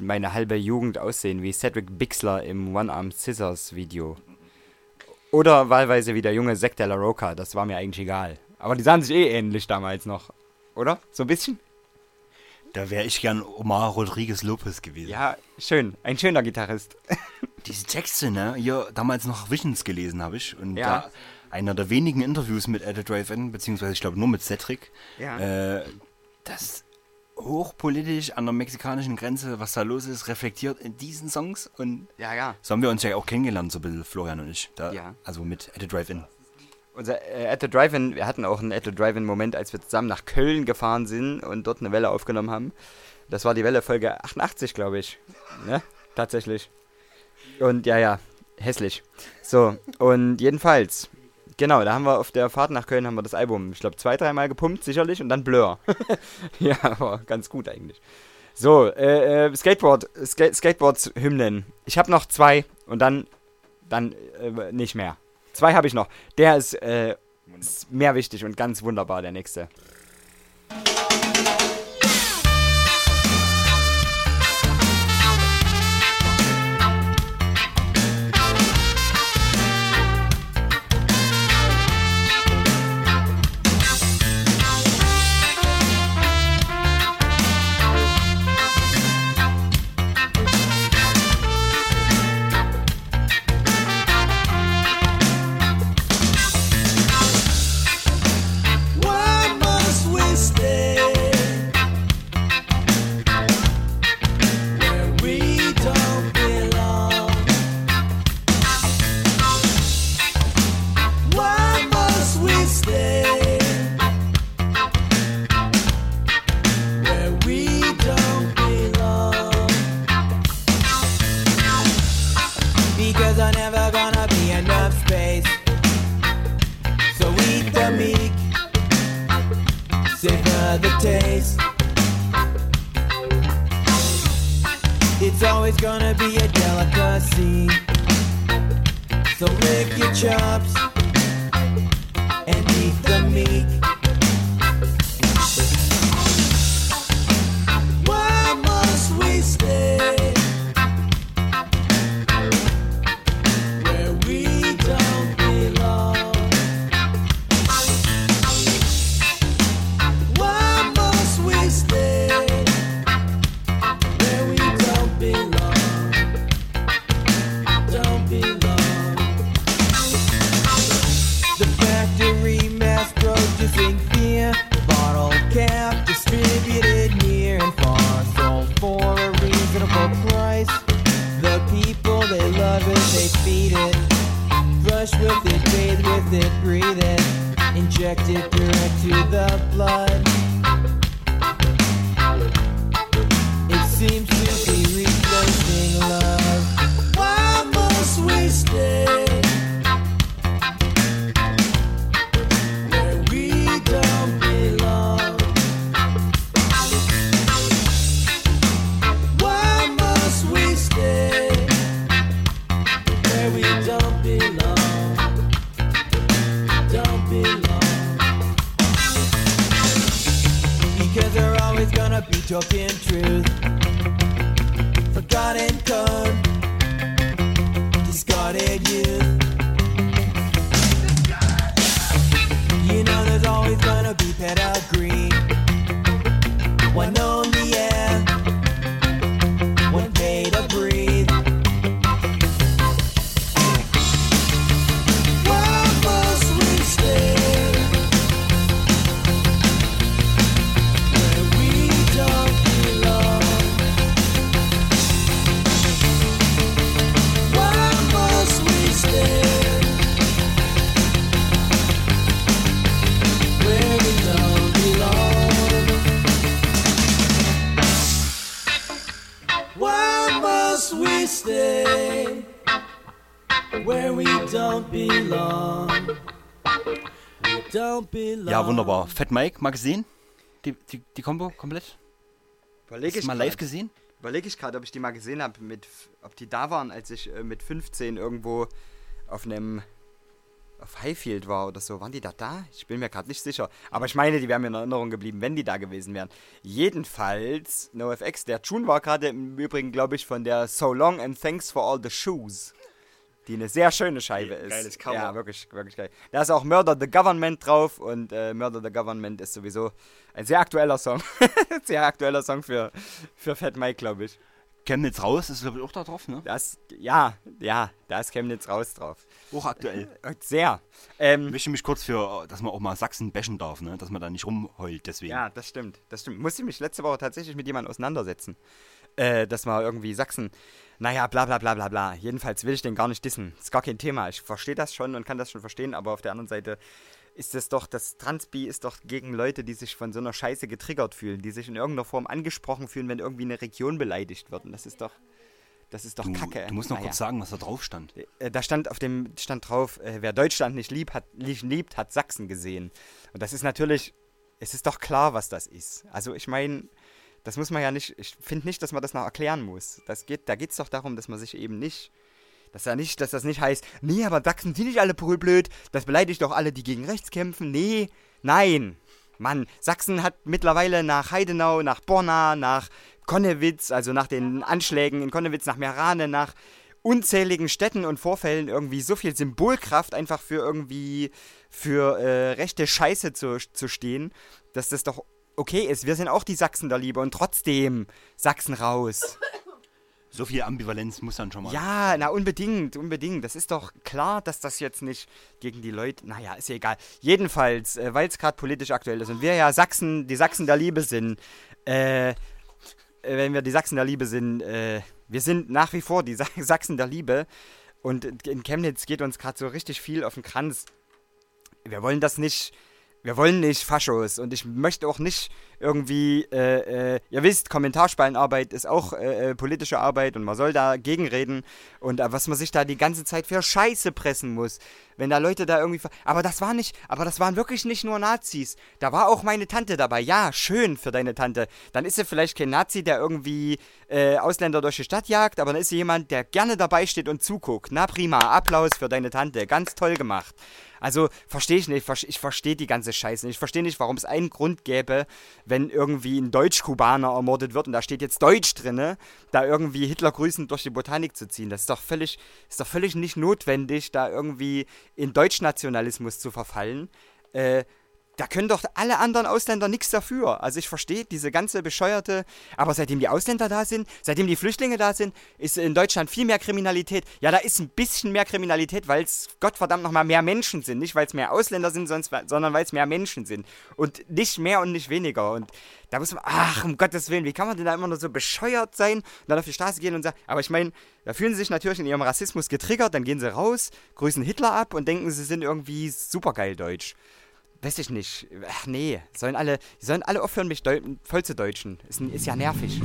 meine halbe Jugend aussehen wie Cedric Bixler im One-Arm Scissors Video. Oder wahlweise wie der junge Zack de la Roca, das war mir eigentlich egal. Aber die sahen sich eh ähnlich damals noch, oder? So ein bisschen? Da wäre ich gern Omar Rodriguez Lopez gewesen. Ja, schön. Ein schöner Gitarrist. Diese Texte, ne? Hier damals noch Visions gelesen habe ich. Und Ja. da einer der wenigen Interviews mit Edit Drive-In, beziehungsweise ich glaube nur mit Cedric. Ja. Äh, das hochpolitisch an der mexikanischen Grenze, was da los ist, reflektiert in diesen Songs. Und Ja, ja. so haben wir uns ja auch kennengelernt, so ein bisschen, Florian und ich. Da, Ja. Also mit Edit Drive-In. Unser äh, At the Drive-In, wir hatten auch einen At the Drive-In-Moment, als wir zusammen nach Köln gefahren sind und dort eine Welle aufgenommen haben. Das war die Welle Folge 88, glaube ich. Ne? Tatsächlich. Und ja, ja, hässlich. So, und jedenfalls, genau, da haben wir auf der Fahrt nach Köln haben wir das Album, ich glaube, zwei, dreimal gepumpt, sicherlich, und dann Blur. ja, aber ganz gut eigentlich. So, äh, äh, Skateboard, Ska Skateboards-Hymnen. Ich habe noch zwei und dann, dann äh, nicht mehr. Zwei habe ich noch. Der ist, äh, ist mehr wichtig und ganz wunderbar, der nächste. Ja, wunderbar. Fat Mike, mal gesehen? Die, die, die Combo komplett? Überlege Hast ich du mal grad. live gesehen? Überlege ich gerade, ob ich die mal gesehen habe, ob die da waren, als ich äh, mit 15 irgendwo auf einem auf Highfield war oder so. Waren die da da? Ich bin mir gerade nicht sicher. Aber ich meine, die wären mir in Erinnerung geblieben, wenn die da gewesen wären. Jedenfalls, NoFX, der Tune war gerade im Übrigen, glaube ich, von der So Long and Thanks for All the Shoes. Die eine sehr schöne Scheibe ist. Geiles Cover. Ja, wirklich, wirklich geil. Da ist auch Murder the Government drauf und äh, Murder the Government ist sowieso ein sehr aktueller Song. sehr aktueller Song für, für Fat Mike, glaube ich. Chemnitz raus ist, glaube ich, auch da drauf, ne? Das, ja, ja, da ist Chemnitz raus drauf. Hochaktuell. Äh, Sehr. Ähm, Ich möchte mich kurz für, dass man auch mal Sachsen bashen darf, ne? Dass man da nicht rumheult, deswegen. Ja, das stimmt, das stimmt. Musste ich mich letzte Woche tatsächlich mit jemandem auseinandersetzen. Äh, dass man irgendwie Sachsen, naja, bla bla bla bla bla. Jedenfalls will ich den gar nicht dissen. Ist gar kein Thema. Ich verstehe das schon und kann das schon verstehen, aber auf der anderen Seite ist es doch, das Transbi ist doch gegen Leute, die sich von so einer Scheiße getriggert fühlen, die sich in irgendeiner Form angesprochen fühlen, wenn irgendwie eine Region beleidigt wird. Und das ist doch, das ist doch Du, Kacke. du musst noch Naja. kurz sagen, was da drauf stand. Äh, Da stand auf dem stand drauf, äh, wer Deutschland nicht liebt, hat, nicht liebt, hat Sachsen gesehen. Und das ist natürlich, es ist doch klar, was das ist. Also ich meine, das muss man ja nicht, ich finde nicht, dass man das noch erklären muss. Das geht, da geht es doch darum, dass man sich eben nicht, dass, ja nicht, dass das nicht heißt, nee, aber Sachsen sind nicht alle blöd, das beleidigt doch alle, die gegen rechts kämpfen. Nee, nein. Mann, Sachsen hat mittlerweile nach Heidenau, nach Borna, nach Konnewitz, also nach den Anschlägen in Konnewitz, nach Merane, nach unzähligen Städten und Vorfällen irgendwie so viel Symbolkraft einfach für irgendwie für äh, rechte Scheiße zu, zu stehen, dass das doch okay ist. Wir sind auch die Sachsen der Liebe und trotzdem Sachsen raus. So viel Ambivalenz muss dann schon mal. Ja, na unbedingt, unbedingt. Das ist doch klar, dass das jetzt nicht gegen die Leute. Naja, ist ja egal. Jedenfalls, äh, weil es gerade politisch aktuell ist und wir ja Sachsen, die Sachsen der Liebe sind, äh, äh, wenn wir die Sachsen der Liebe sind, äh, wir sind nach wie vor die Sa Sachsen der Liebe und in Chemnitz geht uns gerade so richtig viel auf den Kranz. Wir wollen das nicht. Wir wollen nicht Faschos und ich möchte auch nicht irgendwie, äh, äh, ihr wisst, Kommentarspaltenarbeit ist auch äh, äh, politische Arbeit und man soll da gegenreden und äh, was man sich da die ganze Zeit für Scheiße pressen muss. Wenn da Leute da irgendwie. Aber das war nicht, aber das waren wirklich nicht nur Nazis. Da war auch meine Tante dabei. Ja, schön für deine Tante. Dann ist sie vielleicht kein Nazi, der irgendwie äh, Ausländer durch die Stadt jagt, aber dann ist sie jemand, der gerne dabei steht und zuguckt. Na prima, Applaus für deine Tante. Ganz toll gemacht. Also verstehe ich nicht, ich verstehe die ganze Scheiße nicht. Ich verstehe nicht, warum es einen Grund gäbe, wenn irgendwie ein Deutsch-Kubaner ermordet wird und da steht jetzt Deutsch drinne, da irgendwie Hitler grüßend durch die Botanik zu ziehen. Das ist doch völlig, ist doch völlig nicht notwendig, da irgendwie in Deutschnationalismus zu verfallen. Äh, da können doch alle anderen Ausländer nichts dafür. Also ich verstehe diese ganze bescheuerte, aber seitdem die Ausländer da sind, seitdem die Flüchtlinge da sind, ist in Deutschland viel mehr Kriminalität. Ja, da ist ein bisschen mehr Kriminalität, weil es Gottverdammt nochmal mehr Menschen sind. Nicht, weil es mehr Ausländer sind, sonst, sondern weil es mehr Menschen sind. Und nicht mehr und nicht weniger. Und da muss man, ach, um Gottes Willen, wie kann man denn da immer nur so bescheuert sein und dann auf die Straße gehen und sagen, aber ich meine, da fühlen sie sich natürlich in ihrem Rassismus getriggert, dann gehen sie raus, grüßen Hitler ab und denken, sie sind irgendwie supergeil deutsch. Weiß ich nicht. Ach nee, sollen alle, sollen alle aufhören, mich voll zu deutschen. Ist, ist ja nervig.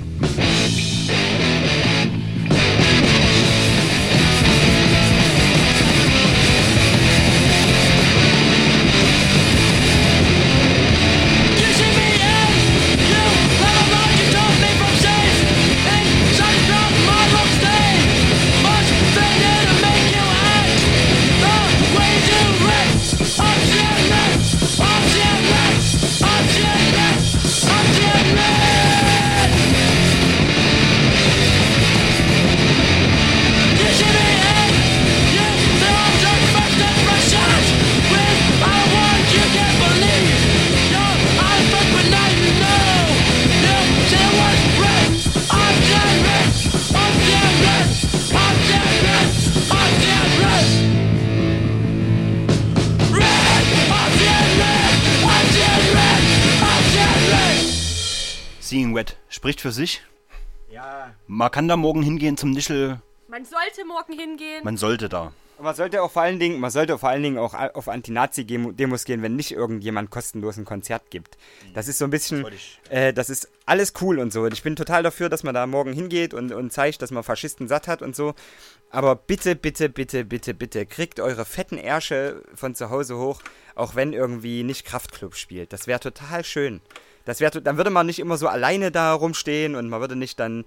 Seeing Wet spricht für sich. Ja. Man kann da morgen hingehen zum Nischel. Man sollte morgen hingehen. Man sollte da. Und man sollte auch vor allen Dingen, man sollte vor allen Dingen auch auf Anti-Nazi-Demos gehen, wenn nicht irgendjemand kostenlos ein Konzert gibt. Das ist so ein bisschen, äh, das ist alles cool und so. Und ich bin total dafür, dass man da morgen hingeht und, und zeigt, dass man Faschisten satt hat und so. Aber bitte, bitte, bitte, bitte, bitte, kriegt eure fetten Ärsche von zu Hause hoch, auch wenn irgendwie nicht Kraftclub spielt. Das wäre total schön. Das wäre, dann würde man nicht immer so alleine da rumstehen und man würde nicht dann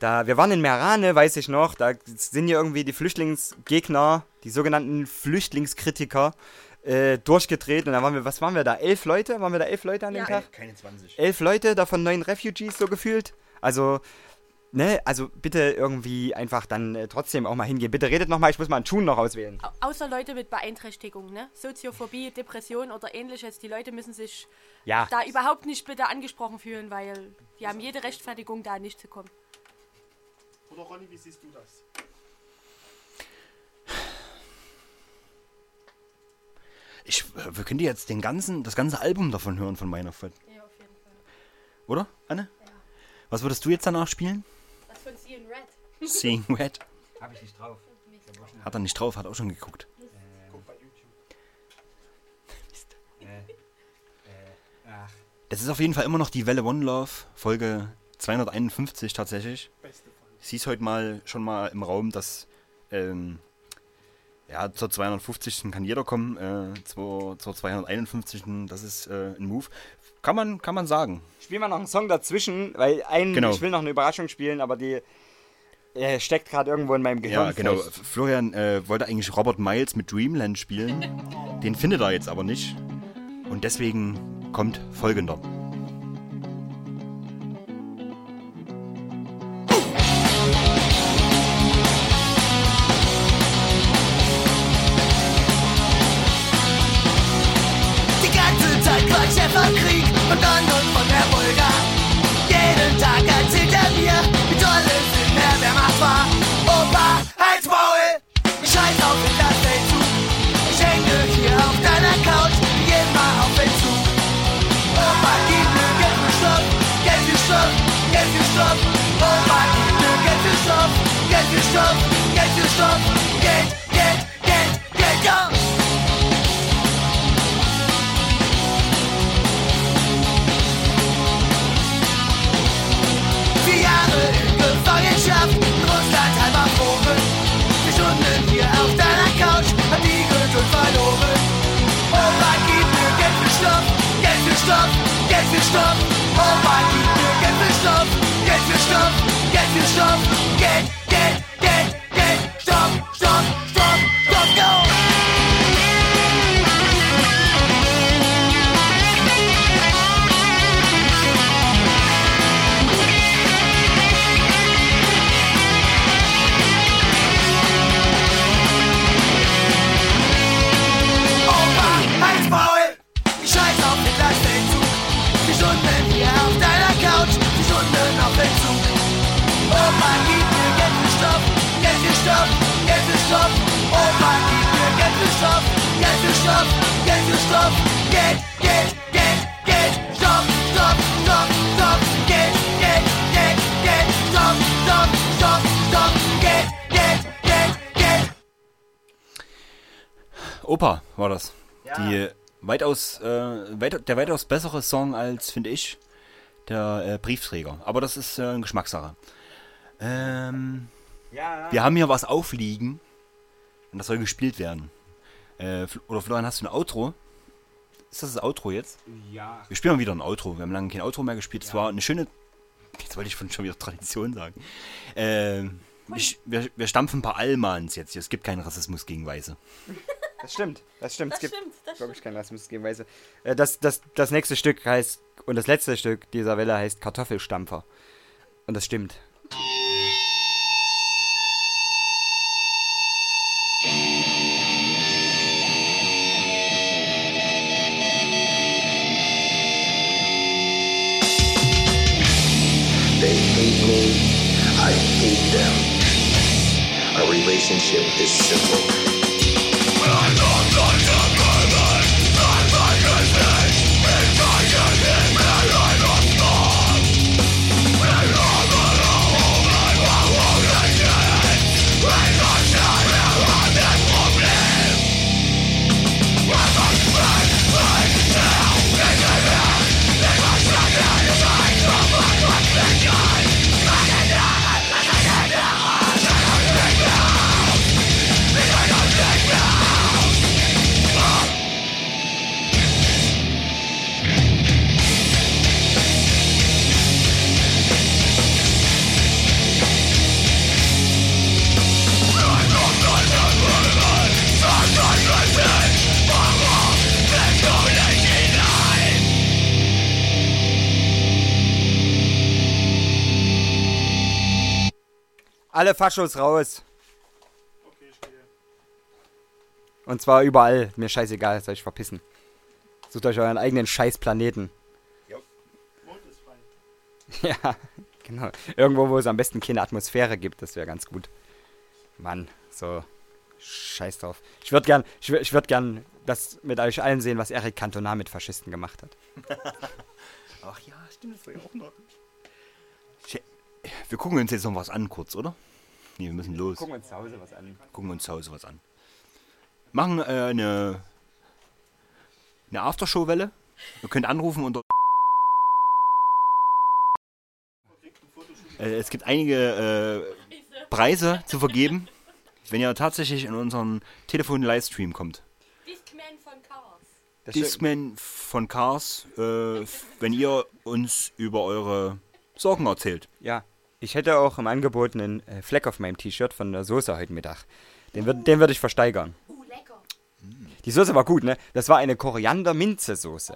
da, wir waren in Merane, weiß ich noch, da sind ja irgendwie die Flüchtlingsgegner, die sogenannten Flüchtlingskritiker, äh, durchgedreht und dann waren wir, was waren wir da, elf Leute? Waren wir da elf Leute an dem Ja. Tag? Keine 20. Elf Leute, davon neun Refugees so gefühlt. Also, ne, also bitte irgendwie einfach dann äh, trotzdem auch mal hingehen. Bitte redet nochmal, ich muss mal einen Schuh noch auswählen. Au- Außer Leute mit Beeinträchtigung, ne? Soziophobie, Depression oder ähnliches. Die Leute müssen sich Ja. da überhaupt nicht bitte angesprochen fühlen, weil die haben jede Rechtfertigung, da nicht zu kommen. Oder Ronny, wie siehst du das? Ich, äh, wir können jetzt den ganzen, das ganze Album davon hören von meiner Fett. Ja, auf jeden Fall. Oder, Anne? Was würdest du jetzt danach spielen? Von Seeing Red? Seeing Red. Hab ich nicht drauf. Hat er nicht drauf, hat auch schon geguckt. Guck bei YouTube. Ach. Das ist auf jeden Fall immer noch die Welle One Love, Folge 251 tatsächlich. Beste Folge. Sie ist heute mal schon mal im Raum, dass ähm, ja, zur 250. kann jeder kommen, äh, zur, zur 251. das ist äh, ein Move. Kann man, kann man sagen. Spielen wir noch einen Song dazwischen, weil ein, Genau. ich will noch eine Überraschung spielen, aber die äh, steckt gerade irgendwo in meinem Gehirn. Ja, genau. fest. Florian äh, wollte eigentlich Robert Miles mit Dreamland spielen. Den findet er jetzt aber nicht. Und deswegen kommt folgender. Stoff, Geld für Stoff, Geld, Geld, Geld, Geld, ja! Vier Jahre in Gefangenschaft, in Russland halber Vogel. Vier Stunden hier auf deiner Couch, hab die Geduld verloren. Oh Mann, gib mir Geld für Stoff, Geld für Stoff, Geld für Stoff. Oh Mann, gib mir Geld für Stoff, Geld für Stoff, Geld für Stoff, Geld. Für Stoff, Geld Stoff, Geld für Stoff. Geld, Geld, Geld, Geld. Stopp, Stopp, Stopp, Stopp. Geld, Geld, Geld, Geld. Stopp, Stopp, Stopp, Stopp. Geld, Geld, Geld, Geld. Opa war das. Die weitaus, äh, weit, der weitaus bessere Song als, finde ich, der äh, Briefträger. Aber das ist äh, eine Geschmackssache. Ähm, Ja, ja. Wir haben hier was aufliegen und das soll gespielt werden. Äh, oder Florian, hast du ein Outro? Ist das das Outro jetzt? Ja. Wir spielen mal wieder ein Outro. Wir haben lange kein Outro mehr gespielt. Es war eine schöne. Jetzt wollte ich von schon wieder Tradition sagen. Ich, wir, wir stampfen ein paar Allmanns jetzt. Es gibt keinen Rassismus gegen Weiße. Das stimmt, das stimmt. Das es gibt stimmt, das wirklich keinen Rassismus gegen Weiße. Äh, das, das, das nächste Stück heißt, und das letzte Stück dieser Welle heißt Kartoffelstampfer. Und das stimmt. Relationship is simple. Alle Faschos raus. Und zwar überall. Mir scheißegal, soll ich verpissen. Sucht euch euren eigenen Scheißplaneten. Ja, genau. Irgendwo, wo es am besten keine Atmosphäre gibt, das wäre ganz gut. Mann, so. Scheiß drauf. Ich würde gern, ich ich würd gern das mit euch allen sehen, was Eric Cantona mit Faschisten gemacht hat. Ach ja, stimmt, das war ja auch noch. Wir gucken uns jetzt noch was an, kurz, oder? Nee, wir müssen los. Gucken wir uns zu Hause was an. Gucken wir uns zu Hause was an. Machen äh, eine, eine Aftershow-Welle. Ihr könnt anrufen unter. Äh, es gibt einige äh, Preise zu vergeben, wenn ihr tatsächlich in unseren Telefon-Livestream kommt. Discman von Cars. Discman von Cars, äh, wenn ihr uns über eure Sorgen erzählt. Ja, ich hätte auch im Angebot einen äh, Fleck auf meinem T-Shirt von der Soße heute Mittag. Den, würd, den würde ich versteigern. Uh, lecker. Die Soße war gut, ne? Das war eine Koriander-Minze-Soße.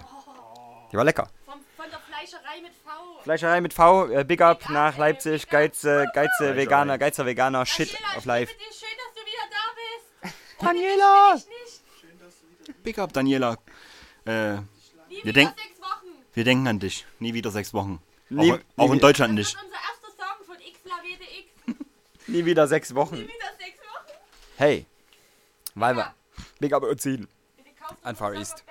Die war lecker. Von, von der Fleischerei mit V. Fleischerei mit V, äh, Big Up nach Leipzig, Geize, Geize, Veganer, Geizer, Veganer, Shit auf live. Schön, dass du wieder da bist. Daniela! Ich nicht. Big up, Daniela. Äh, Nie wir, wieder denk, sechs Wochen. wir denken an dich. Nie wieder sechs Wochen. Nie- auch auch nie- in Deutschland Das nicht. ist unser erster Song von X La WDX. Nie wieder sechs Wochen. Nie wieder sechs Wochen. Hey. Weiber. Big Up kaufst An Far East.